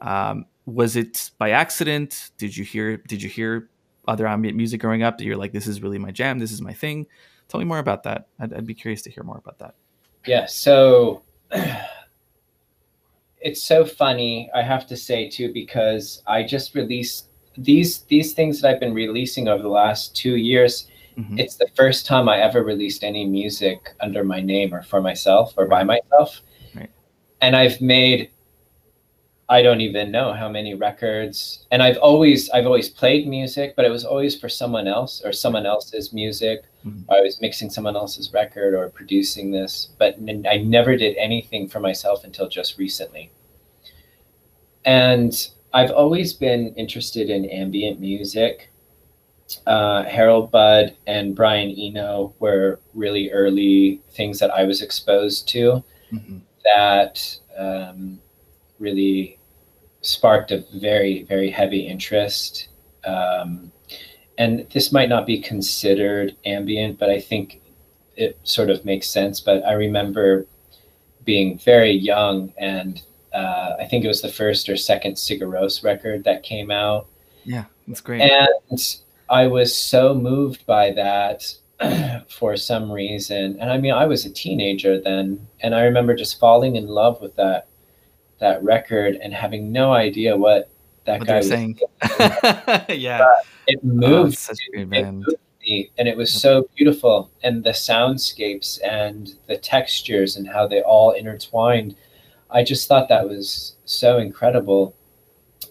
Um, was it by accident? Did you hear did you hear other ambient music growing up that you're like this is really my jam, this is my thing? Tell me more about that. I'd, I'd be curious to hear more about that. Yeah, so it's so funny, I have to say too, because I just released these these things that I've been releasing over the last two years. Mhm. It's the first time I ever released any music under my name or for myself or by myself. And I've made I don't even know how many records. And I've always I've always played music, but it was always for someone else or someone else's music. Mhm. I was mixing someone else's record or producing this, but I never did anything for myself until just recently. And I've always been interested in ambient music. Uh, Harold Budd and Brian Eno were really early things that I was exposed to Mhm. That um, really sparked a very, very heavy interest. Um, and this might not be considered ambient, but I think it sort of makes sense. But I remember being very young, and uh, I think it was the first or second Sigur Rós record that came out. Yeah, that's great. And I was so moved by that for some reason. And I mean, I was a teenager then, and I remember just falling in love with that that record and having no idea what that what guy was saying. yeah, It oh, moved it's such a great it moved me, and it was Yep. so beautiful and the soundscapes and the textures and how they all intertwined i just thought that was so incredible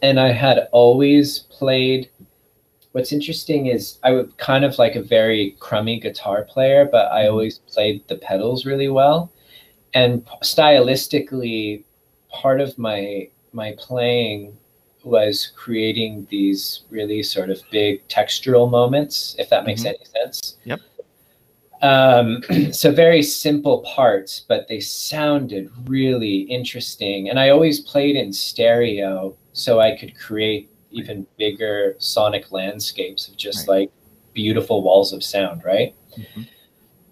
and i had always played what's interesting is i was kind of like a very crummy guitar player but i Mhm. always played the pedals really well and stylistically part of my my playing was creating these really sort of big textural moments, if that makes Mhm. any sense. Yep. Um, so very simple parts, but they sounded really interesting. And I always played in stereo so I could create even bigger sonic landscapes of just Right. like beautiful walls of sound, right? Mhm.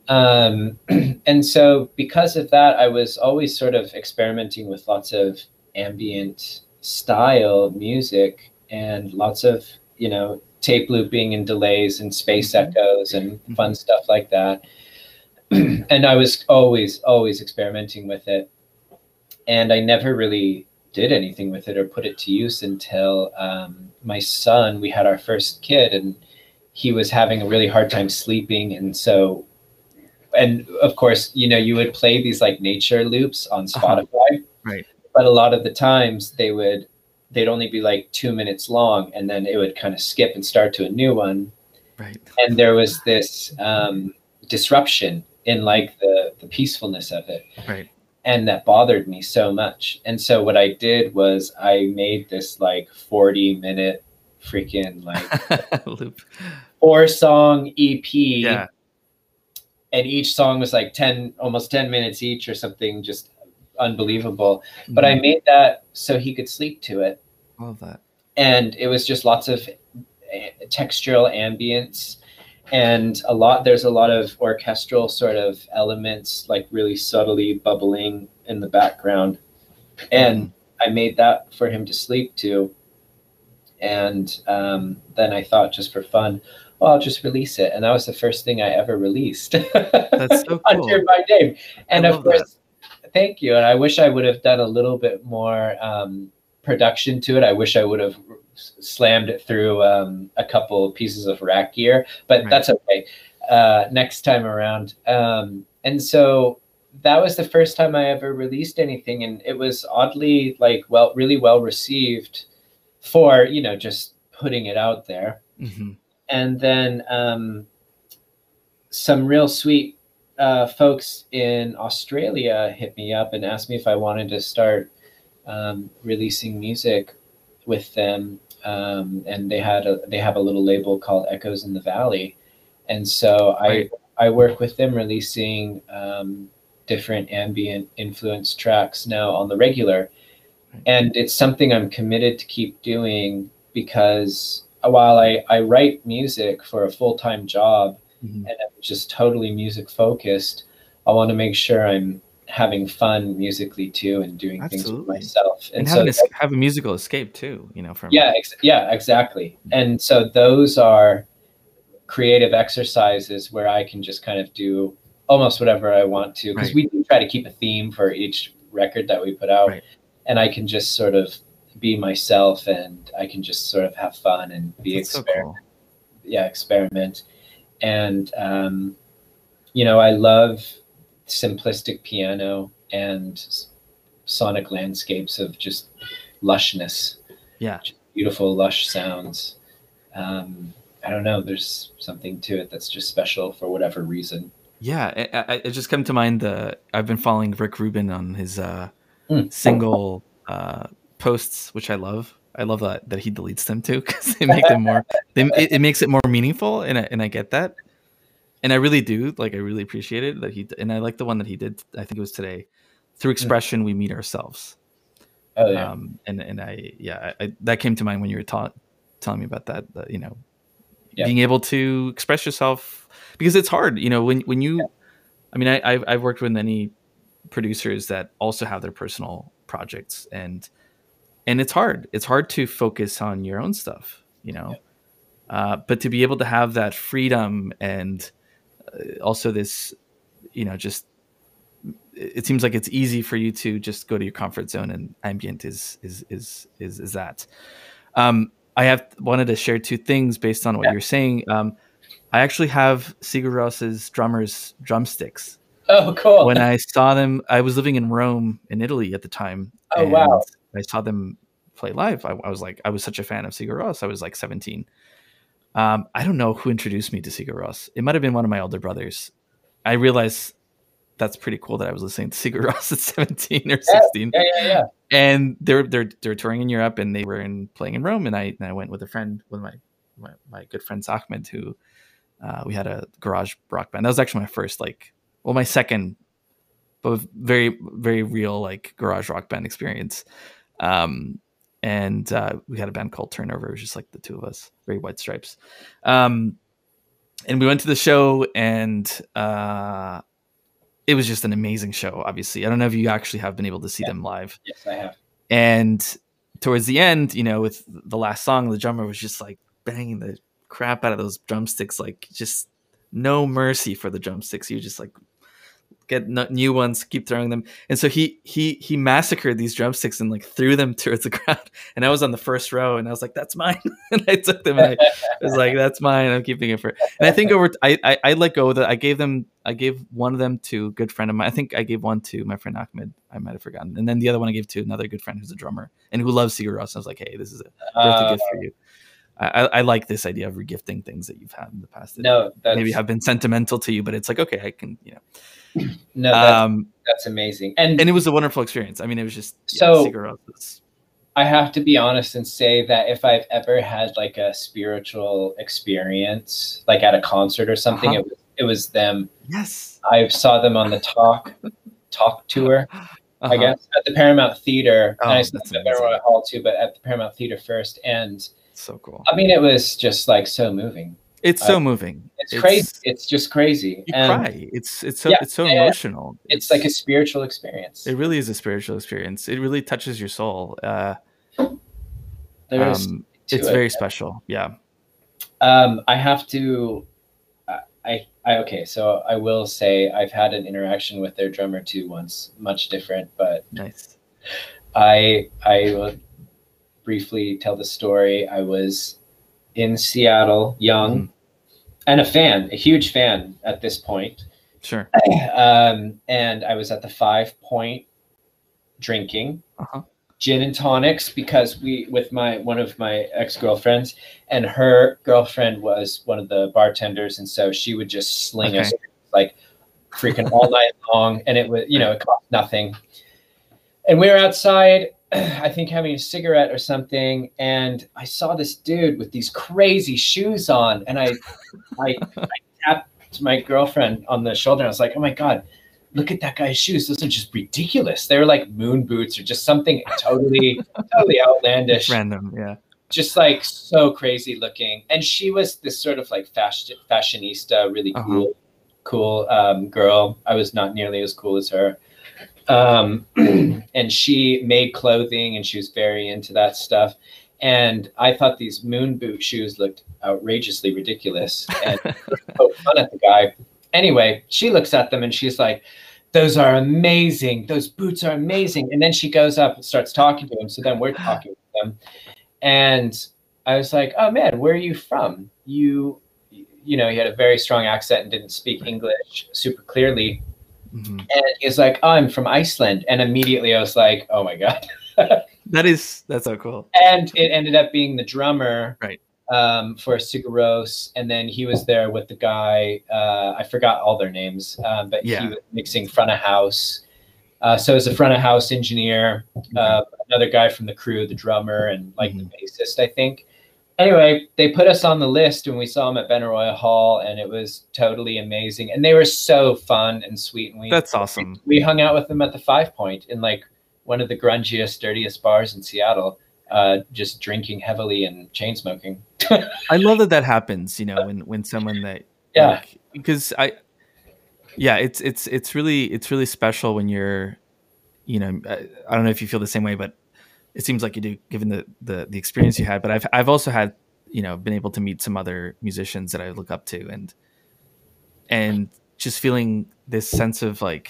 Um, and so because of that, I was always sort of experimenting with lots of ambient style music and lots of, you know, tape looping and delays and space Mhm. echoes and fun Mhm. stuff like that. and I was always, always experimenting with it. And I never really did anything with it or put it to use until um, my son, we had our first kid, and he was having a really hard time sleeping. And so, and of course, you know, you would play these like nature loops on Uh-huh. Spotify. Right. But a lot of the times they would, they'd only be like two minutes long and then it would kind of skip and start to a new one. Right. And there was this um, disruption in like the, the peacefulness of it Right. And that bothered me so much. And so what I did was I made this like 40 minute freaking like Loop. four song EP. Yeah. And each song was like 10, almost 10 minutes each or something just unbelievable. But I Mhm. made that so he could sleep to it. love that. And it was just lots of eh, textural ambience and a lot there's a lot of orchestral sort of elements like really subtly bubbling in the background. And i made that for him to sleep to. And um, then i thought just for fun well i'll just release it. And that was the first thing i ever released. That's so under cool. my name. And of love that. course thank you. And i wish i would have done a little bit more um, production to it. I wish i would have slammed it through um, a couple pieces of rack gear but Right. that's okay uh, next time around um, and so that was the first time i ever released anything and it was oddly like well really well received for you know just putting it out there. hmm And then um, some real sweet uh, folks in Australia hit me up and asked me if I wanted to start um, releasing music with them. Um, and they had a they have a little label called Echoes in the Valley, and so I Right. I work with them releasing um, different ambient influence tracks now on the regular, Right. and it's something I'm committed to keep doing because while I, I write music for a full time job hmm and I'm just totally music focused, I want to make sure I'm having fun musically too and doing things with myself. And, And, so es- have a musical escape too. You know, from yeah, ex- yeah, exactly. And so those are creative exercises where I can just kind of do almost whatever I want to because Right. we do try to keep a theme for each record that we put out, Right. and I can just sort of be myself and I can just sort of have fun and be That's so cool. yeah experiment and um, you know i love simplistic piano and sonic landscapes of just lushness Yeah. just beautiful lush sounds um, i don't know there's something to it that's just special for whatever reason Yeah, it, it just come to mind. The I've been following Rick Rubin on his uh, Mm. single uh, posts, which I love. I love that that he deletes them too because they make them more. They, it, it makes it more meaningful, and I, and I get that, and I really do. Like I really appreciate it that he and I like the one that he did. I think it was today. Through expression, we meet ourselves. oh yeah Um, and and I yeah, I, that came to mind when you were ta- telling me about that. that you know, Yeah. being able to express yourself because it's hard. You know, when when you, I mean, I I've, I've worked with many producers that also have their personal projects and and it's hard. It's hard to focus on your own stuff. You know, uh, but to be able to have that freedom and also this, you know, just it seems like it's easy for you to just go to your comfort zone and ambient is is is is, is that um i have wanted to share two things based on what Yeah. you're saying um i actually have sigur Ros's drummers drumsticks oh cool when i saw them i was living in rome in italy at the time Oh, wow. i saw them play live I, I was like i was such a fan of sigur Ros. i was like 17 um i don't know who introduced me to sigur Ros. it might have been one of my older brothers i realize that's pretty cool that I was listening to Sigur Rós at 17 or 16. yeah yeah yeah And they're they're they're touring in Europe and they were in playing in Rome and I and I went with a friend with my my, my good friend Ahmed who uh, we had a garage rock band. That was actually my first like well my second but very very real like garage rock band experience. Um and uh, we had a band called Turnover, it was just like the two of us, very white stripes. Um and we went to the show and uh it was just an amazing show obviously. I don't know if you actually have been able to see Yeah. them live. Yes i have. And towards the end you know with the last song the drummer was just like banging the crap out of those drumsticks like just no mercy for the drumsticks. You just like get new ones keep throwing them. And so he he he massacred these drumsticks and like threw them towards the crowd and i was on the first row and i was like that's mine. And i took them and i was like that's mine. I'm keeping it for and i think over I, I i let go of that i gave them i gave one of them to a good friend of mine. I think i gave one to my friend ahmed. I might have forgotten. And then the other one i gave to another good friend who's a drummer and who loves sigur Rós. i was like hey this is a birthday Uh, gift for you. I, I like this idea of regifting things that you've had in the past that no that's maybe have been sentimental to you but it's like okay i can you know no that's, um that's amazing and and it was a wonderful experience i mean it was just So- was- I have to be honest and say that if I've ever had like a spiritual experience, like at a concert or something, Uh-huh. it was it was them. yes I saw them on the talk talk tour, I Uh-huh. guess, at the Paramount Theater. Oh, and I saw them at. Paramount Hall too, but at the Paramount Theater first. And so cool I mean, it was just like so moving. It's so uh, moving It's, crazy. It's just crazy. you and cry it's it's so Yeah, it's so emotional it's like a spiritual experience. it really is a spiritual experience it really touches your soul uh um it's it. very special yeah Um, I have to. I, I okay. So I will say I've had an interaction with their drummer too once, much different, but nice I I will briefly tell the story. I was in Seattle, young, Mhm. And a fan, a huge fan at this point. sure Um, and I was at the Five Point drinking, uh-huh gin and tonics because we with my one of my ex-girlfriends and her girlfriend was one of the bartenders and so she would just sling Okay. us like freaking all night long and it was you know it cost nothing and we were outside i think having a cigarette or something and i saw this dude with these crazy shoes on and i i, I tapped my girlfriend on the shoulder and i was like oh my god look at that guy's shoes those are just ridiculous They're like moon boots or just something totally totally outlandish Random, yeah. just like so crazy looking. And she was this sort of like fashion fashionista, really Uh-huh. cool, cool um, girl. I was not nearly as cool as her. Um, and she made clothing and she was very into that stuff. And I thought these moon boot shoes looked outrageously ridiculous and poked fun at the guy. Anyway, she looks at them and she's like, those are amazing. Those boots are amazing. And then she goes up and starts talking to him. So then we're talking with them. And I was like, oh man, where are you from? You, you know, he had a very strong accent and didn't speak English super clearly. Mhm. And he's like, oh, I'm from Iceland. And immediately I was like, oh my God. That is that's so cool. and it ended up being the drummer Right. um, for Sigur Rós, and then he was there with the guy. Uh, I forgot all their names, um, but Yeah. he was mixing front of house. Uh, so as a front of house engineer, uh, another guy from the crew, the drummer, and like Mhm. the bassist, I think. Anyway, they put us on the list and we saw them at Benaroya Hall, and it was totally amazing. And they were so fun and sweet. And we That's awesome. we hung out with them at the Five Point in like one of the grungiest, dirtiest bars in Seattle, uh, just drinking heavily and chain smoking. I love that that happens. You know, when when someone that Yeah. like, because I yeah, it's it's it's really it's really special when you're, you know, I, I don't know if you feel the same way, but it seems like you do, given the the the experience you had. But I've I've also had you know been able to meet some other musicians that I look up to and and just feeling this sense of like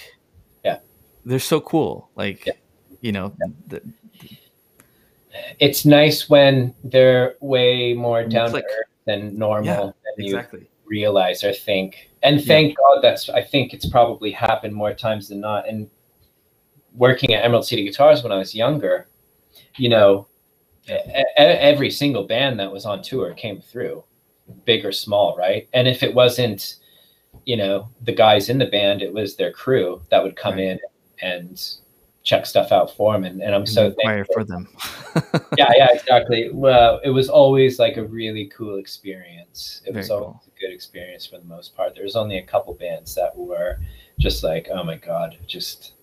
Yeah. they're so cool like Yeah. you know the, It's nice when they're way more down to earth than normal Yeah, than you realize or think. And thank God that's I think it's probably happened more times than not. And working at Emerald City Guitars when I was younger, you know, every single band that was on tour came through, big or small, right? And if it wasn't, you know, the guys in the band, it was their crew that would come Right. in and check stuff out for them. And, and I'm so inquire thankful for them yeah, yeah, exactly. Well, it was always like a really cool experience. It was always cool. a good experience for the most part. There was only a couple bands that were just like, oh my god, just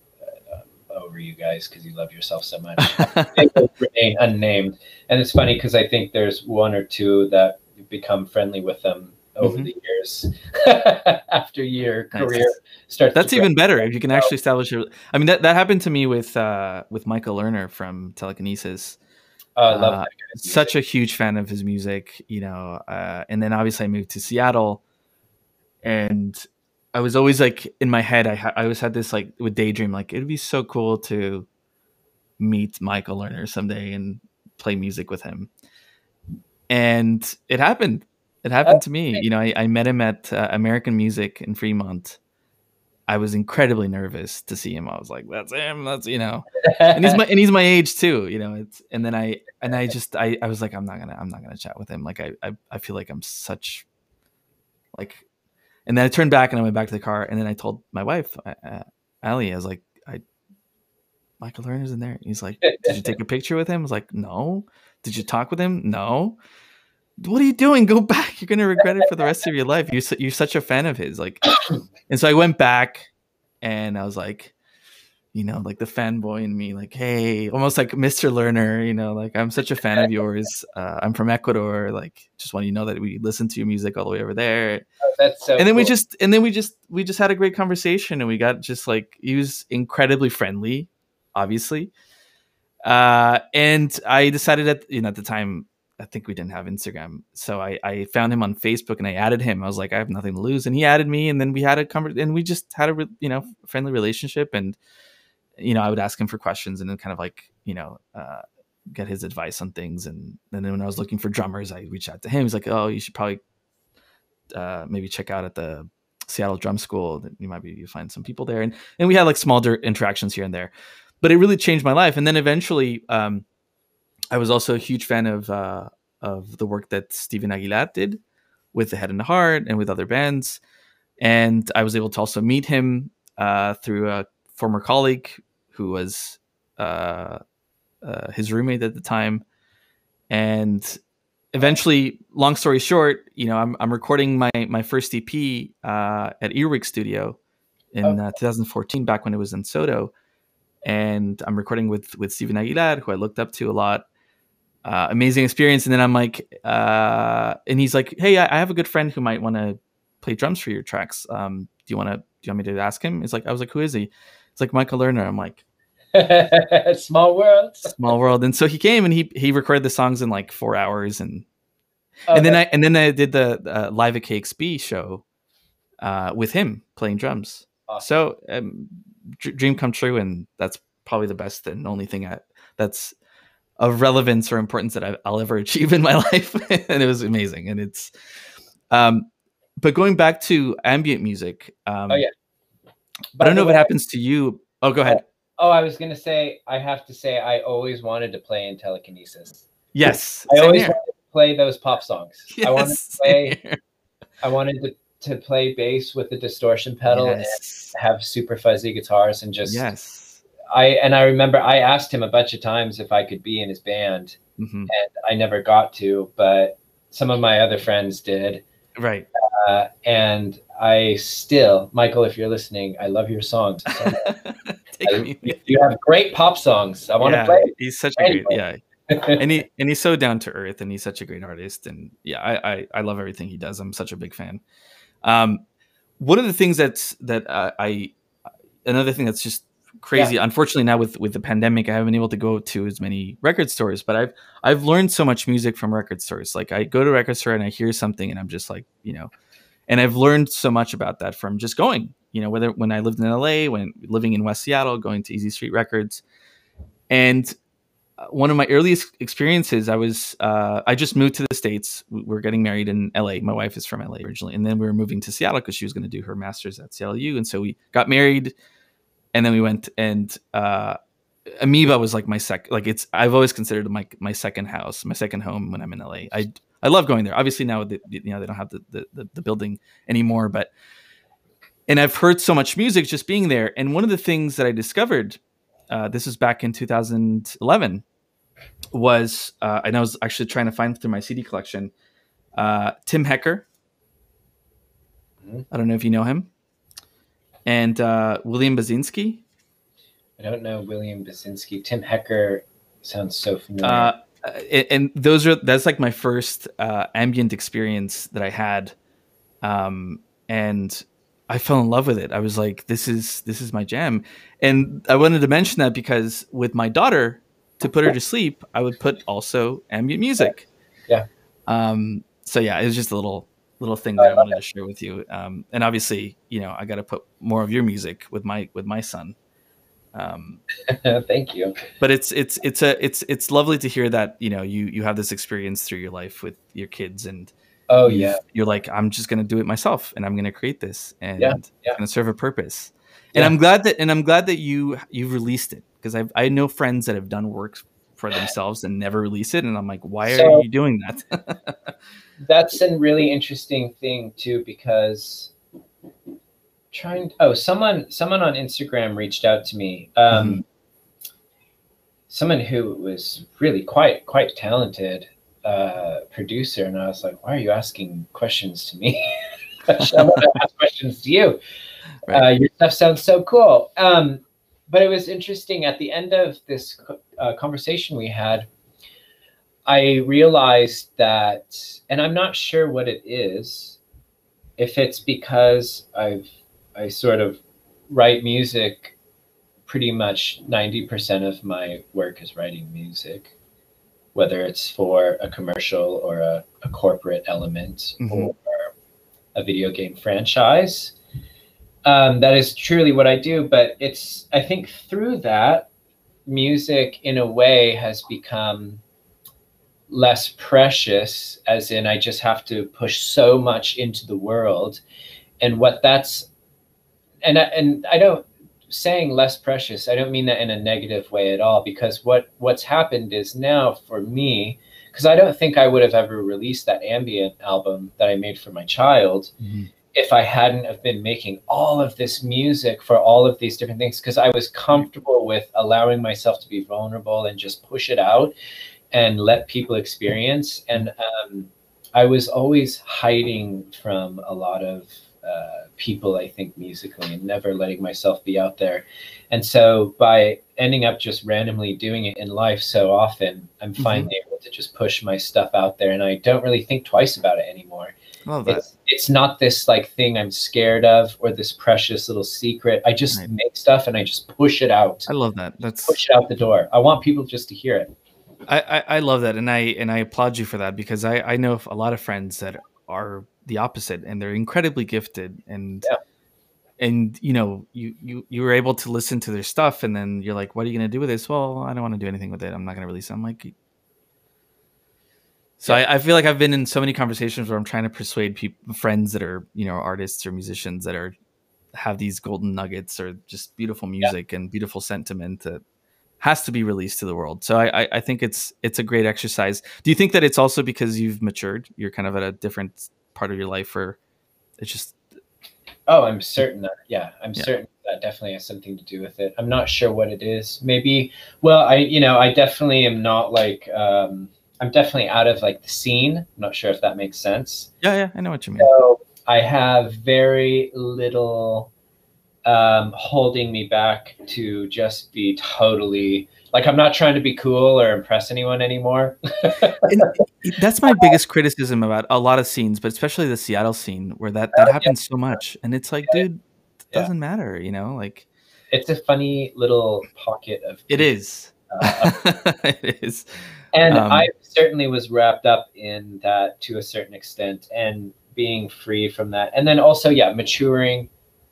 over you guys because you love yourself so much. remain unnamed, and it's funny because I think there's one or two that become friendly with them over Mhm. the years after your Nice. career starts. That's even better if you can actually establish a. I mean, that, that happened to me with uh, with Michael Lerner from Telekinesis. Oh, I love uh, that guy's Such a huge fan of his music, you know. Uh, and then obviously I moved to Seattle, and I was always like in my head. I ha- I always had this like with daydream like it'd be so cool to meet Michael Lerner someday and play music with him. And it happened. It happened to me. You know, I, I met him at uh, American Music in Fremont. I was incredibly nervous to see him. I was like, "That's him. That's you know." and he's my and he's my age too, you know. It's and then I and I just I, I was like, I'm not gonna I'm not gonna chat with him. Like I, I I feel like I'm such like, and then I turned back and I went back to the car and then I told my wife, uh, Ali, I was like, I Michael Lerner's in there. He's like, Did you take a picture with him? I was like, No. Did you talk with him? No. What are you doing? Go back. You're gonna regret it for the rest of your life. You're su- you're such a fan of his. Like, and so I went back and I was like, you know, like the fanboy in me, like, hey, almost like Mr. Lerner, you know, like I'm such a fan of yours. Uh, I'm from Ecuador. Like, just want you to know that we listen to your music all the way over there. That's so. and then we just, and then we just, we just had a great conversation, and we got just like he was incredibly friendly, obviously. Uh, and I decided that you know at the time I think we didn't have Instagram, so I I found him on Facebook and I added him. I was like, I have nothing to lose, and he added me, and then we had a conversation, and we just had a re- you know friendly relationship, and you know I would ask him for questions, and then kind of like you know. Uh, get his advice on things and, and then when i was looking for drummers i reached out to him he's like oh you should probably uh, maybe check out at the seattle drum school you might be you find some people there and and we had like small interactions here and there but it really changed my life. And then eventually, um, I was also a huge fan of uh, of the work that Steven Aguilar did with the Head and the Heart and with other bands. And I was able to also meet him uh, through a former colleague who was uh, uh, his roommate at the time. And eventually, long story short, you know, I'm, I'm recording my, my first EP uh, at Earwig Studio in oh. 2014, back when it was in SoDo. And I'm recording with with Steven Aguilar, who I looked up to a lot. Uh, amazing experience. And then I'm like, uh, and he's like, hey, I, I have a good friend who might want to play drums for your tracks. Um, do you want to? Do you want me to ask him? He's like, I was like, who is he? It's like Michael Lerner. I'm like, small world, small world. And so he came and he he recorded the songs in like four hours, and oh, and then I and then I did the uh, live at KEXP show uh, with him playing drums. Awesome. So um, dream come true, and that's probably the best and only thing I, that's of relevance or importance that I, will ever achieve in my life. and it was amazing. And it's, um, but going back to ambient music. Um, oh yeah. But I don't know way, if it happens to you. Oh, go ahead. Oh, I was gonna say. I have to say, I always wanted to play in telekinesis. Yes, I always wanted to play those pop songs. Yes, I wanted to play. I wanted to to play bass with the distortion pedal yes. and have super fuzzy guitars and just yes. I and I remember I asked him a bunch of times if I could be in his band, mm-hmm. and I never got to, but some of my other friends did. Right. Uh, and I still, Michael, if you're listening, I love your songs. So I, you have great pop songs. I want yeah, to play. He's such a anyway. great, yeah. and he and he's so down to earth, and he's such a great artist. And yeah, I, I I love everything he does. I'm such a big fan. Um, one of the things that's that uh, I another thing that's just crazy. Yeah. Unfortunately, now with with the pandemic, I haven't been able to go to as many record stores. But I've I've learned so much music from record stores. Like I go to a record store and I hear something, and I'm just like, you know, and I've learned so much about that from just going. You know, whether when I lived in LA, when living in West Seattle, going to Easy Street Records, and uh, one of my earliest experiences, I was uh, I just moved to the states. We are getting married in LA. My wife is from LA originally, and then we were moving to Seattle because she was going to do her master's at CLU, and so we got married, and then we went and uh, Amoeba was like my sec. Like it's I've always considered my my second house, my second home when I'm in LA. I I love going there. Obviously now the, you know they don't have the, the the building anymore, but and I've heard so much music just being there. And one of the things that I discovered uh, this was back in 2011, was uh, and I was actually trying to find through my CD collection, uh, Tim Hecker. Mm-hmm. I don't know if you know him, and uh, William Basinski. I don't know William Basinski. Tim Hecker sounds so familiar. Uh, and those are that's like my first uh, ambient experience that I had, um, and I fell in love with it. I was like, this is this is my jam. And I wanted to mention that because with my daughter, to put her to sleep, I would put also ambient music. Yeah. Um, so yeah, it was just a little little thing that I, wanted to share with you. Um, and obviously, you know, I got to put more of your music with my with my son. Um, Thank you. But it's it's it's a it's it's lovely to hear that you know you you have this experience through your life with your kids and Oh yeah. You're like, I'm just gonna do it myself, and I'm gonna create this, and yeah, yeah. it's gonna serve a purpose. And yeah. I'm glad that, and I'm glad that you you've released it because I I know friends that have done work for themselves and never release it, and I'm like, why so, are you doing that? that's a really interesting thing too because trying oh someone someone on instagram reached out to me um mm-hmm. someone who was really quite quite talented uh, producer, and I was like, "Why are you asking questions to me? I want to ask questions to you. Right. Uh, your stuff sounds so cool." Um, but it was interesting. At the end of this uh, conversation we had, I realized that, and I'm not sure what it is. If it's because I've I sort of write music pretty much 90% of my work is writing music whether it's for a commercial or a, a corporate element mm-hmm. or a video game franchise. Um, that is truly what I do. But it's, I think through that, music in a way has become less precious, as in, I just have to push so much into the world. And what that's, and, I, and I don't, saying less precious, I don't mean that in a negative way at all because what what's happened is now for me because I don't think I would have ever released that ambient album that I made for my child mm-hmm. If I hadn't have been making all of this music for all of these different things because I was comfortable with allowing myself to be vulnerable and just push it out and let people experience and um, I was always hiding from a lot of uh, people, I think, musically, and never letting myself be out there. And so by ending up just randomly doing it in life so often, I'm mm-hmm. finally able to just push my stuff out there, and I don't really think twice about it anymore. Love that. It's, it's not this like thing I'm scared of or this precious little secret. I just right. make stuff and I just push it out. I love that. That's push it out the door. I want people just to hear it. I, I, I love that, and I and I applaud you for that because I I know a lot of friends that are the opposite, and they're incredibly gifted, and yeah. and you know you you you were able to listen to their stuff, and then you're like, what are you gonna do with this? Well, I don't want to do anything with it. I'm not gonna release it. I'm like. So yeah. I, I feel like I've been in so many conversations where I'm trying to persuade people, friends that are you know artists or musicians that are have these golden nuggets or just beautiful music yeah. and beautiful sentiment that has to be released to the world. So I, I think it's it's a great exercise. Do you think that it's also because you've matured? You're kind of at a different part of your life where it's just. Oh, I'm certain that yeah, I'm yeah. certain that definitely has something to do with it. I'm not sure what it is. Maybe well, I you know I definitely am not like. um I'm definitely out of like the scene. I'm not sure if that makes sense. Yeah, yeah, I know what you mean. So I have very little um, holding me back to just be totally like I'm not trying to be cool or impress anyone anymore. that's my biggest criticism about a lot of scenes, but especially the Seattle scene where that that uh, happens so much, and it's like, dude, it doesn't yeah. matter, you know, like it's a funny little pocket of. It is. Uh, it is. And um, I certainly was wrapped up in that to a certain extent, and being free from that, and then also, yeah, maturing.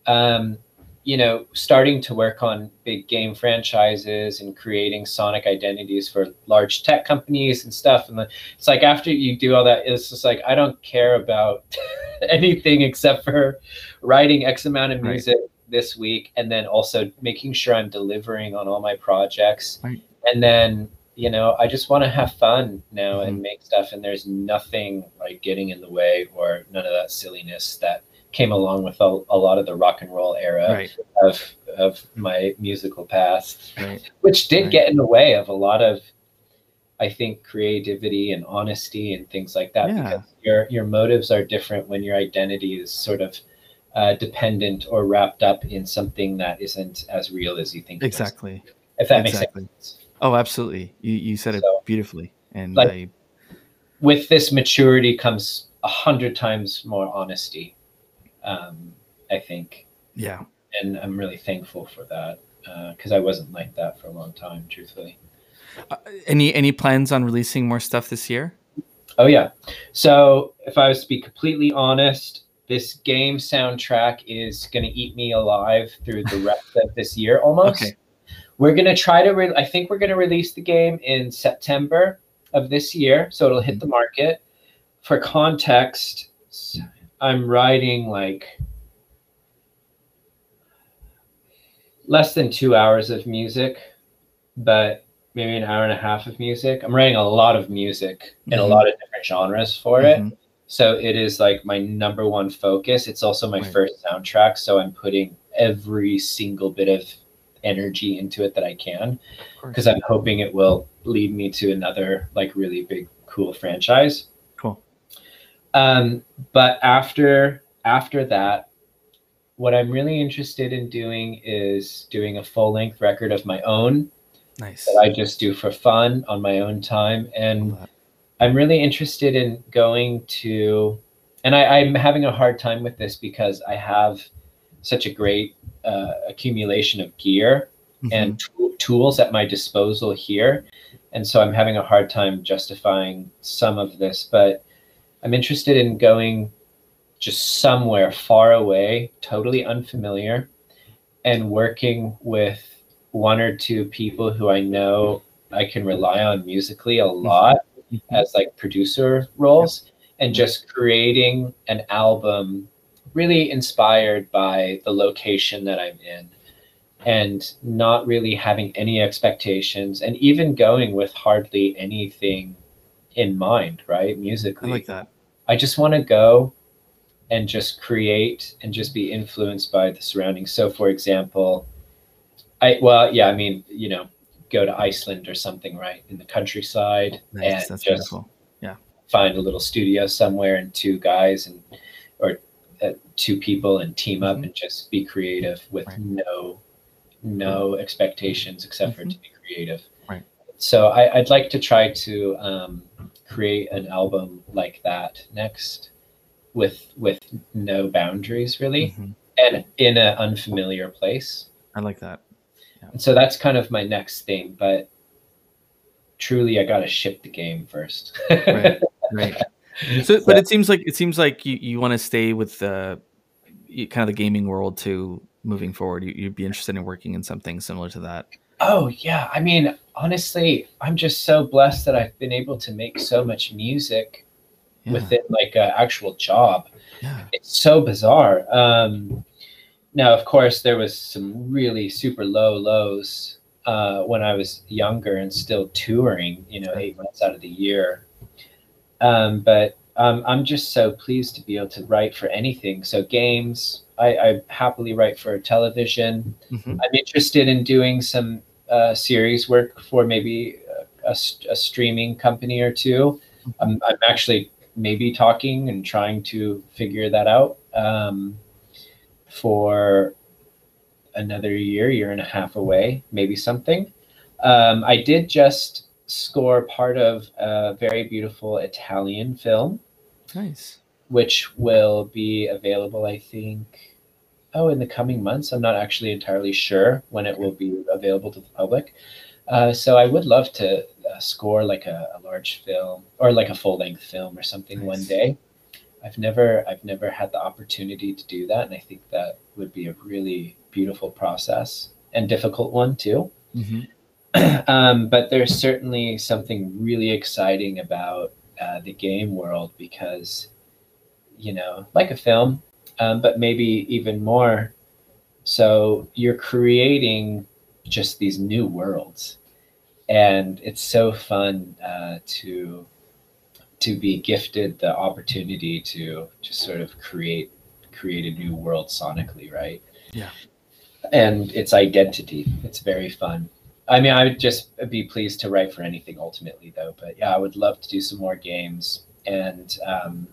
Um, you know, starting to work on big game franchises and creating sonic identities for large tech companies and stuff. And it's like after you do all that, it's just like I don't care about anything except for writing X amount of music right. this week, and then also making sure I'm delivering on all my projects. Right. And then you know, I just want to have fun now mm-hmm. and make stuff, and there's nothing like getting in the way or none of that silliness that came along with a, a lot of the rock and roll era right. of of my musical past, right. which did right. get in the way of a lot of, I think, creativity and honesty and things like that. Yeah. Because your your motives are different when your identity is sort of uh, dependent or wrapped up in something that isn't as real as you think. Exactly. If that exactly. makes sense. Oh, absolutely. You you said it so, beautifully, and like, I... with this maturity comes a hundred times more honesty um, I think. Yeah. And I'm really thankful for that because uh, I wasn't like that for a long time, truthfully. Uh, any any plans on releasing more stuff this year? Oh yeah. So if I was to be completely honest, this game soundtrack is going to eat me alive through the rest of this year almost. Okay. We're going to try to re- I think we're going to release the game in September of this year, so it'll hit mm-hmm. the market. For context, I'm writing like less than two hours of music, but maybe an hour and a half of music. I'm writing a lot of music mm-hmm. in a mm-hmm. lot of different genres for mm-hmm. it. So it is like my number one focus. It's also my right. first soundtrack. So I'm putting every single bit of energy into it that I can because I'm hoping it will lead me to another like really big, cool franchise. Cool. Um, but after after that, what I'm really interested in doing is doing a full length record of my own. Nice. That I just do for fun on my own time. And I'm really interested in going to, and I, I'm having a hard time with this because I have such a great uh, accumulation of gear mm-hmm. and t- tools at my disposal here. And so I'm having a hard time justifying some of this. But I'm interested in going just somewhere far away, totally unfamiliar, and working with one or two people who I know I can rely on musically a mm-hmm. lot mm-hmm. as like producer roles and just creating an album really inspired by the location that I'm in. and not really having any expectations and even going with hardly anything in mind, right? Musically. I like that. I just want to go and just create and just be influenced by the surroundings. So for example, I well, yeah, I mean, you know, go to Iceland or something, right? In the countryside Nice. and That's just beautiful. Yeah. Find a little studio somewhere and two guys and or uh, two people and team up Mhm. and just be creative with Right. no no expectations except for Mhm. to be creative Right. so I, i'd like to try to um, create an album like that next with with no boundaries really Mhm. and in an unfamiliar place I like that. and so that's kind of my next thing but truly i gotta ship the game first Right. Right. So, but it seems like it seems like you, you want to stay with the kind of the gaming world too moving forward. You, you'd be interested in working in something similar to that. Oh yeah, I mean, honestly, I'm just so blessed that I've been able to make so much music Yeah. within like an actual job. yeah. It's so bizarre. Um, now, of course, there was some really super low lows uh, when I was younger and still touring. You know, eight months out of the year. Um, but um, I'm just so pleased to be able to write for anything. So games, I, I happily write for television. Mhm. I'm interested in doing some uh, series work for maybe a, a streaming company or two. I'm, I'm actually maybe talking and trying to figure that out um, for another year, year and a half away, maybe something. Um, I did just score part of a very beautiful Italian film, Nice. which will be available, I think, oh, in the coming months. I'm not actually entirely sure when it will be available to the public. Uh, so I would love to uh, score like a, a large film or like a full length film or something one day. I've never I've never had the opportunity to do that, and I think that would be a really beautiful process and difficult one too. hmm um, but there's certainly something really exciting about uh, the game world because, you know, like a film, um, but maybe even more. So you're creating just these new worlds, and it's so fun uh, to to be gifted the opportunity to just sort of create create a new world sonically, right? Yeah. And its identity. It's very fun. I mean, I would just be pleased to write for anything ultimately, though. But yeah, I would love to do some more games and um,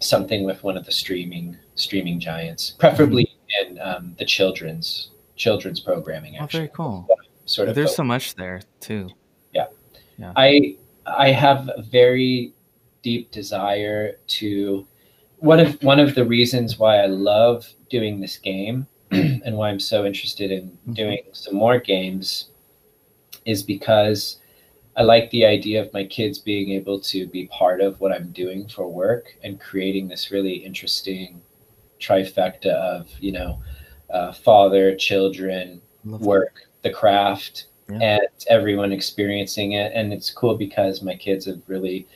something with one of the streaming streaming giants, preferably in um, the children's children's programming. Oh, very cool. sort of. There's focus. so much there too. Yeah. yeah, I I have a very deep desire to one of one of the reasons why I love doing this game and why I'm so interested in Mhm. doing some more games is because I like the idea of my kids being able to be part of what I'm doing for work and creating this really interesting trifecta of you know uh, father children Love that. work, the craft, Yeah. and everyone experiencing it. And it's cool because my kids have really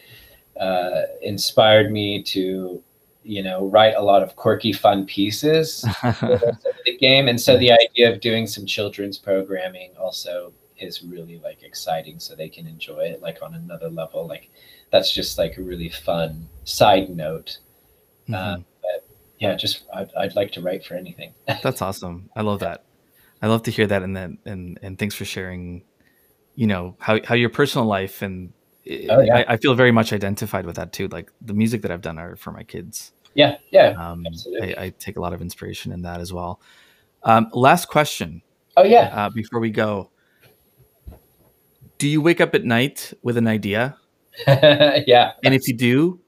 uh, inspired me to, you know, write a lot of quirky, fun pieces for the game. And so the idea of doing some children's programming also is really like exciting so they can enjoy it like on another level like that's just like a really fun side note Mhm. yeah just I'd, I'd like to write for anything That's awesome. I love that. I love to hear that, and then and and thanks for sharing. You know how how your personal life and i- Oh, yeah. I, I feel very much identified with that too. Like the music that I've done are for my kids. yeah yeah Um. I, I take a lot of inspiration in that as well. Um, last question oh yeah uh, before we go. Do you wake up at night with an idea? yeah And if you do,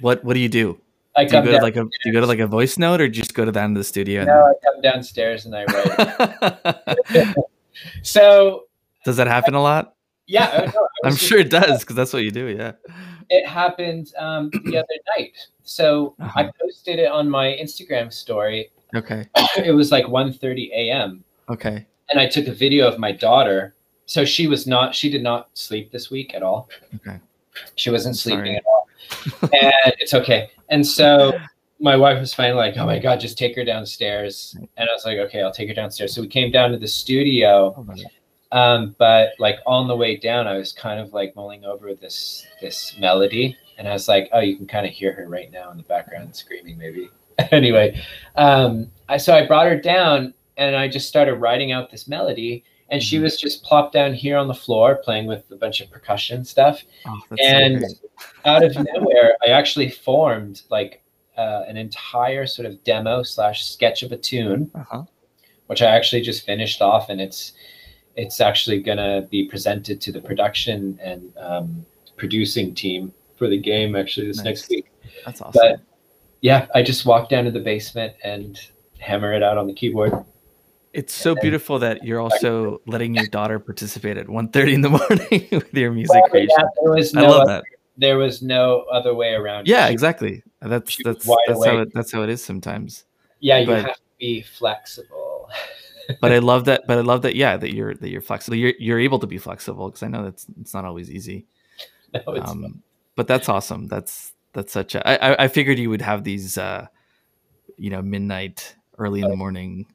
what what do you do? I Do you go to like a do you go to like a voice note or just go to the end of the studio? no, I come downstairs and I write. so Does that happen a lot? yeah, no, I I'm sure it does because that's what you do. Yeah. it happened um, the other night. So I Uh-huh. posted it on my Instagram story. Okay. It was like 1:30 a.m. Okay. and I took a video of my daughter. So she was not she did not sleep this week at all. Okay. She wasn't Sorry. sleeping at all. and it's okay. And so my wife was finally like, "Oh my god, just take her downstairs." And I was like, "Okay, I'll take her downstairs." So we came down to the studio. Oh. Um, but like on the way down, I was kind of like mulling over this this melody, and I was like, "Oh, you can kind of hear her right now in the background screaming, maybe." anyway, um, I so I brought her down, and I just started writing out this melody, and she Mhm. was just plopped down here on the floor playing with a bunch of percussion stuff. Oh, And- so. Out of nowhere, I actually formed like uh, an entire sort of demo slash sketch of a tune Uh-huh. which I actually just finished off, and it's it's actually gonna be presented to the production and um, producing team for the game actually this Nice. next week. That's awesome. But yeah, I just walked down to the basement and hammer it out on the keyboard. It's so beautiful that you're also letting your daughter participate at 1.30 in the morning with your music Well, creation. yeah, there was I no love other, that. there was no other way around. Yeah, She- exactly. That's that's that's how it, that's how it is sometimes. Yeah, you but- have to be flexible. But I love that. But I love that. Yeah, that you're that you're flexible. You're you're able to be flexible because I know that's it's not always easy. no, it's Um, but that's awesome. That's that's such a. I, I- I figured you would have these, uh, you know, midnight, early in the morning,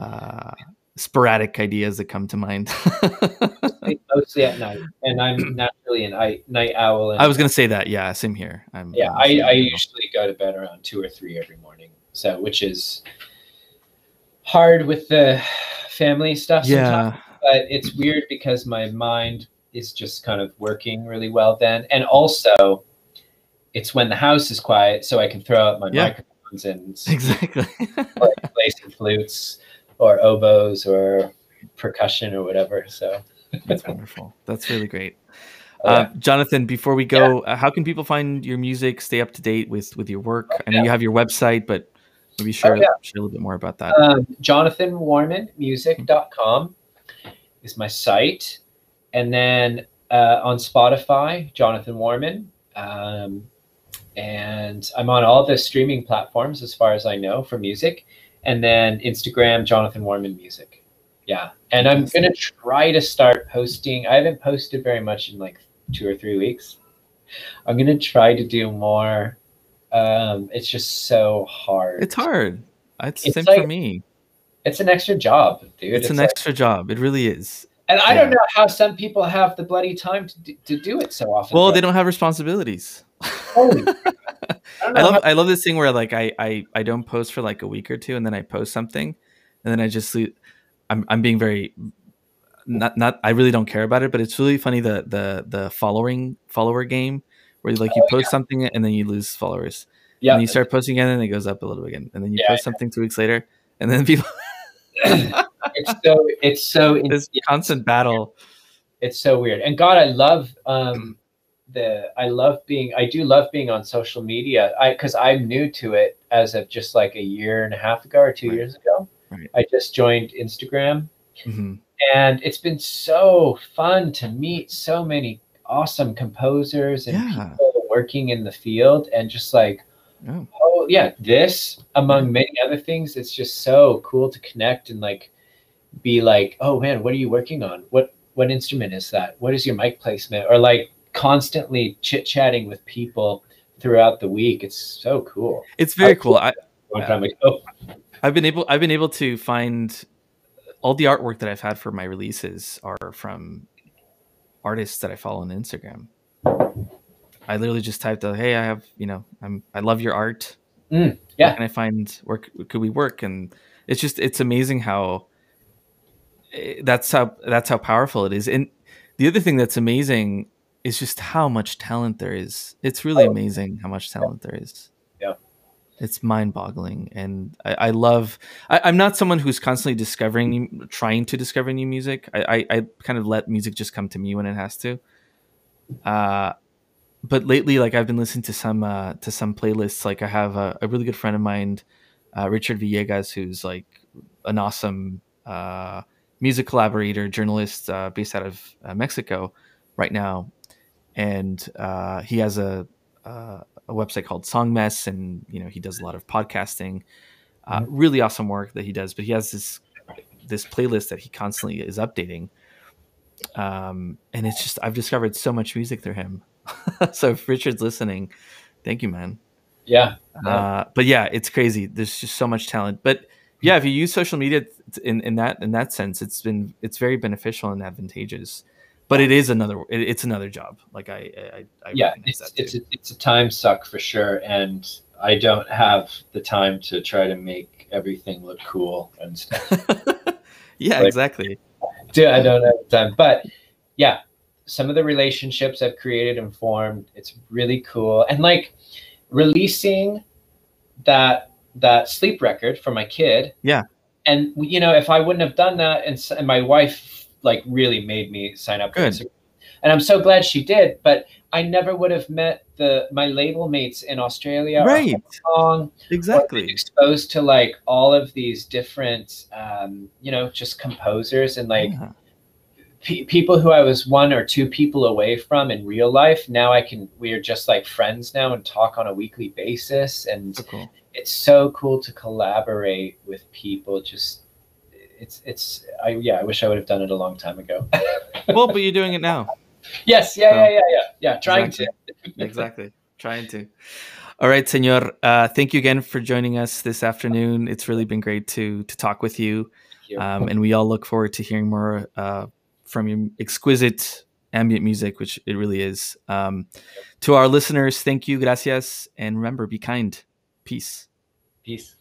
uh, sporadic ideas that come to mind. mostly at night, and I'm naturally an I, night owl. And I was gonna say that. Yeah, same here. I'm. yeah I'm I, I usually go to bed around two or three every morning so which is hard with the family stuff sometimes Yeah. but it's weird because my mind is just kind of working really well then and also it's when the house is quiet so i can throw out my Yeah. microphones and Exactly. play some flutes or oboes or percussion or whatever so That's wonderful. That's really great. Oh, yeah. Uh, Jonathan, before we go, uh, how can people find your music, stay up to date with with your work? I know yeah. you have your website, but maybe share, yeah. share a little bit more about that. um, jonathanwarmanmusic.com is my site and then uh, on spotify jonathan warman um, and i'm on all the streaming platforms as far as i know for music and then instagram jonathan warman music yeah and i'm going to try to start posting i haven't posted very much in like two or three weeks i'm going to try to do more um, it's just so hard it's hard. It's, It's same for me. it's an extra job, dude. It's, an like- extra job. It really is. and I yeah. don't know how some people have the bloody time to do, to do it so often. Well, bro. they don't have responsibilities. Holy- I I love how- I love this thing where like I, I I don't post for like a week or two and then I post something and then I just I'm I'm being very not not I really don't care about it but it's really funny the the the following follower game where like you post something and then you lose followers yeah, and you start posting again and it goes up a little bit again and then you Yeah, post something two weeks later and then people it's so it's so this constant battle. It's so weird. And God, I love um the I love being I do love being on social media. I because I'm new to it as of just like a year and a half ago or two Right. years ago. Right. I just joined Instagram Mhm. and it's been so fun to meet so many awesome composers and Yeah. people working in the field and just like Oh, oh yeah this among many other things it's just so cool to connect and like be like oh man what are you working on what what instrument is that what is your mic placement or like constantly chit chatting with people throughout the week it's so cool it's very How cool I, one time oh I've been able I've been able to find all the artwork that I've had for my releases are from artists that I follow on Instagram. I literally just typed out, "Hey, I have you know I'm I love your art. Mm, yeah. and I find work. could we work?" And it's just it's amazing how eh, that's how that's how powerful it is. And the other thing that's amazing is just how much talent there is. It's really Oh. amazing how much talent there is Yeah. it's mind-boggling and i, I love I, i'm not someone who's constantly discovering trying to discover new music I, I i kind of let music just come to me when it has to uh but lately like i've been listening to some uh to some playlists like i have a, a really good friend of mine uh richard villegas who's like an awesome uh music collaborator journalist uh, based out of uh, mexico right now and uh he has a uh, a website called Song Mess, and you know he does a lot of podcasting. Uh, really awesome work that he does, but he has this this playlist that he constantly is updating, um, and it's just I've discovered so much music through him. so if Richard's listening, thank you, man. Yeah. Uh, but yeah, it's crazy. There's just so much talent. But yeah, if you use social media in, in that in that sense, it's been it's very beneficial and advantageous. But it is another it, it's another job. Like I, I, I yeah, it's it's a, it's a time suck for sure, and I don't have the time to try to make everything look cool and stuff. yeah, like, exactly. Dude, I don't have time, but yeah, some of the relationships I've created and formed, it's really cool, and like releasing that that sleep record for my kid. Yeah. And you know, if I wouldn't have done that, and, and my wife like really made me sign up. Good. And I'm so glad she did. But I never would have met the my label mates in Australia. Right. Hong exactly. Exposed to like all of these different, um, you know, just composers and like. Yeah people who I was one or two people away from in real life, now I can, we are just like friends now and talk on a weekly basis. And so cool. it's so cool to collaborate with people. Just, it's, it's, I, yeah, I wish I would have done it a long time ago. well, but you're doing it now. Yes. Yeah. So, yeah. Yeah. Yeah. Yeah. Trying exactly. to. exactly. Trying to. All right, Senor. Uh, thank you again for joining us this afternoon. It's really been great to to talk with you, you. Um, and we all look forward to hearing more uh, from your exquisite ambient music, which it really is. Um, to our listeners, thank you, gracias, and remember, be kind. Peace. Peace.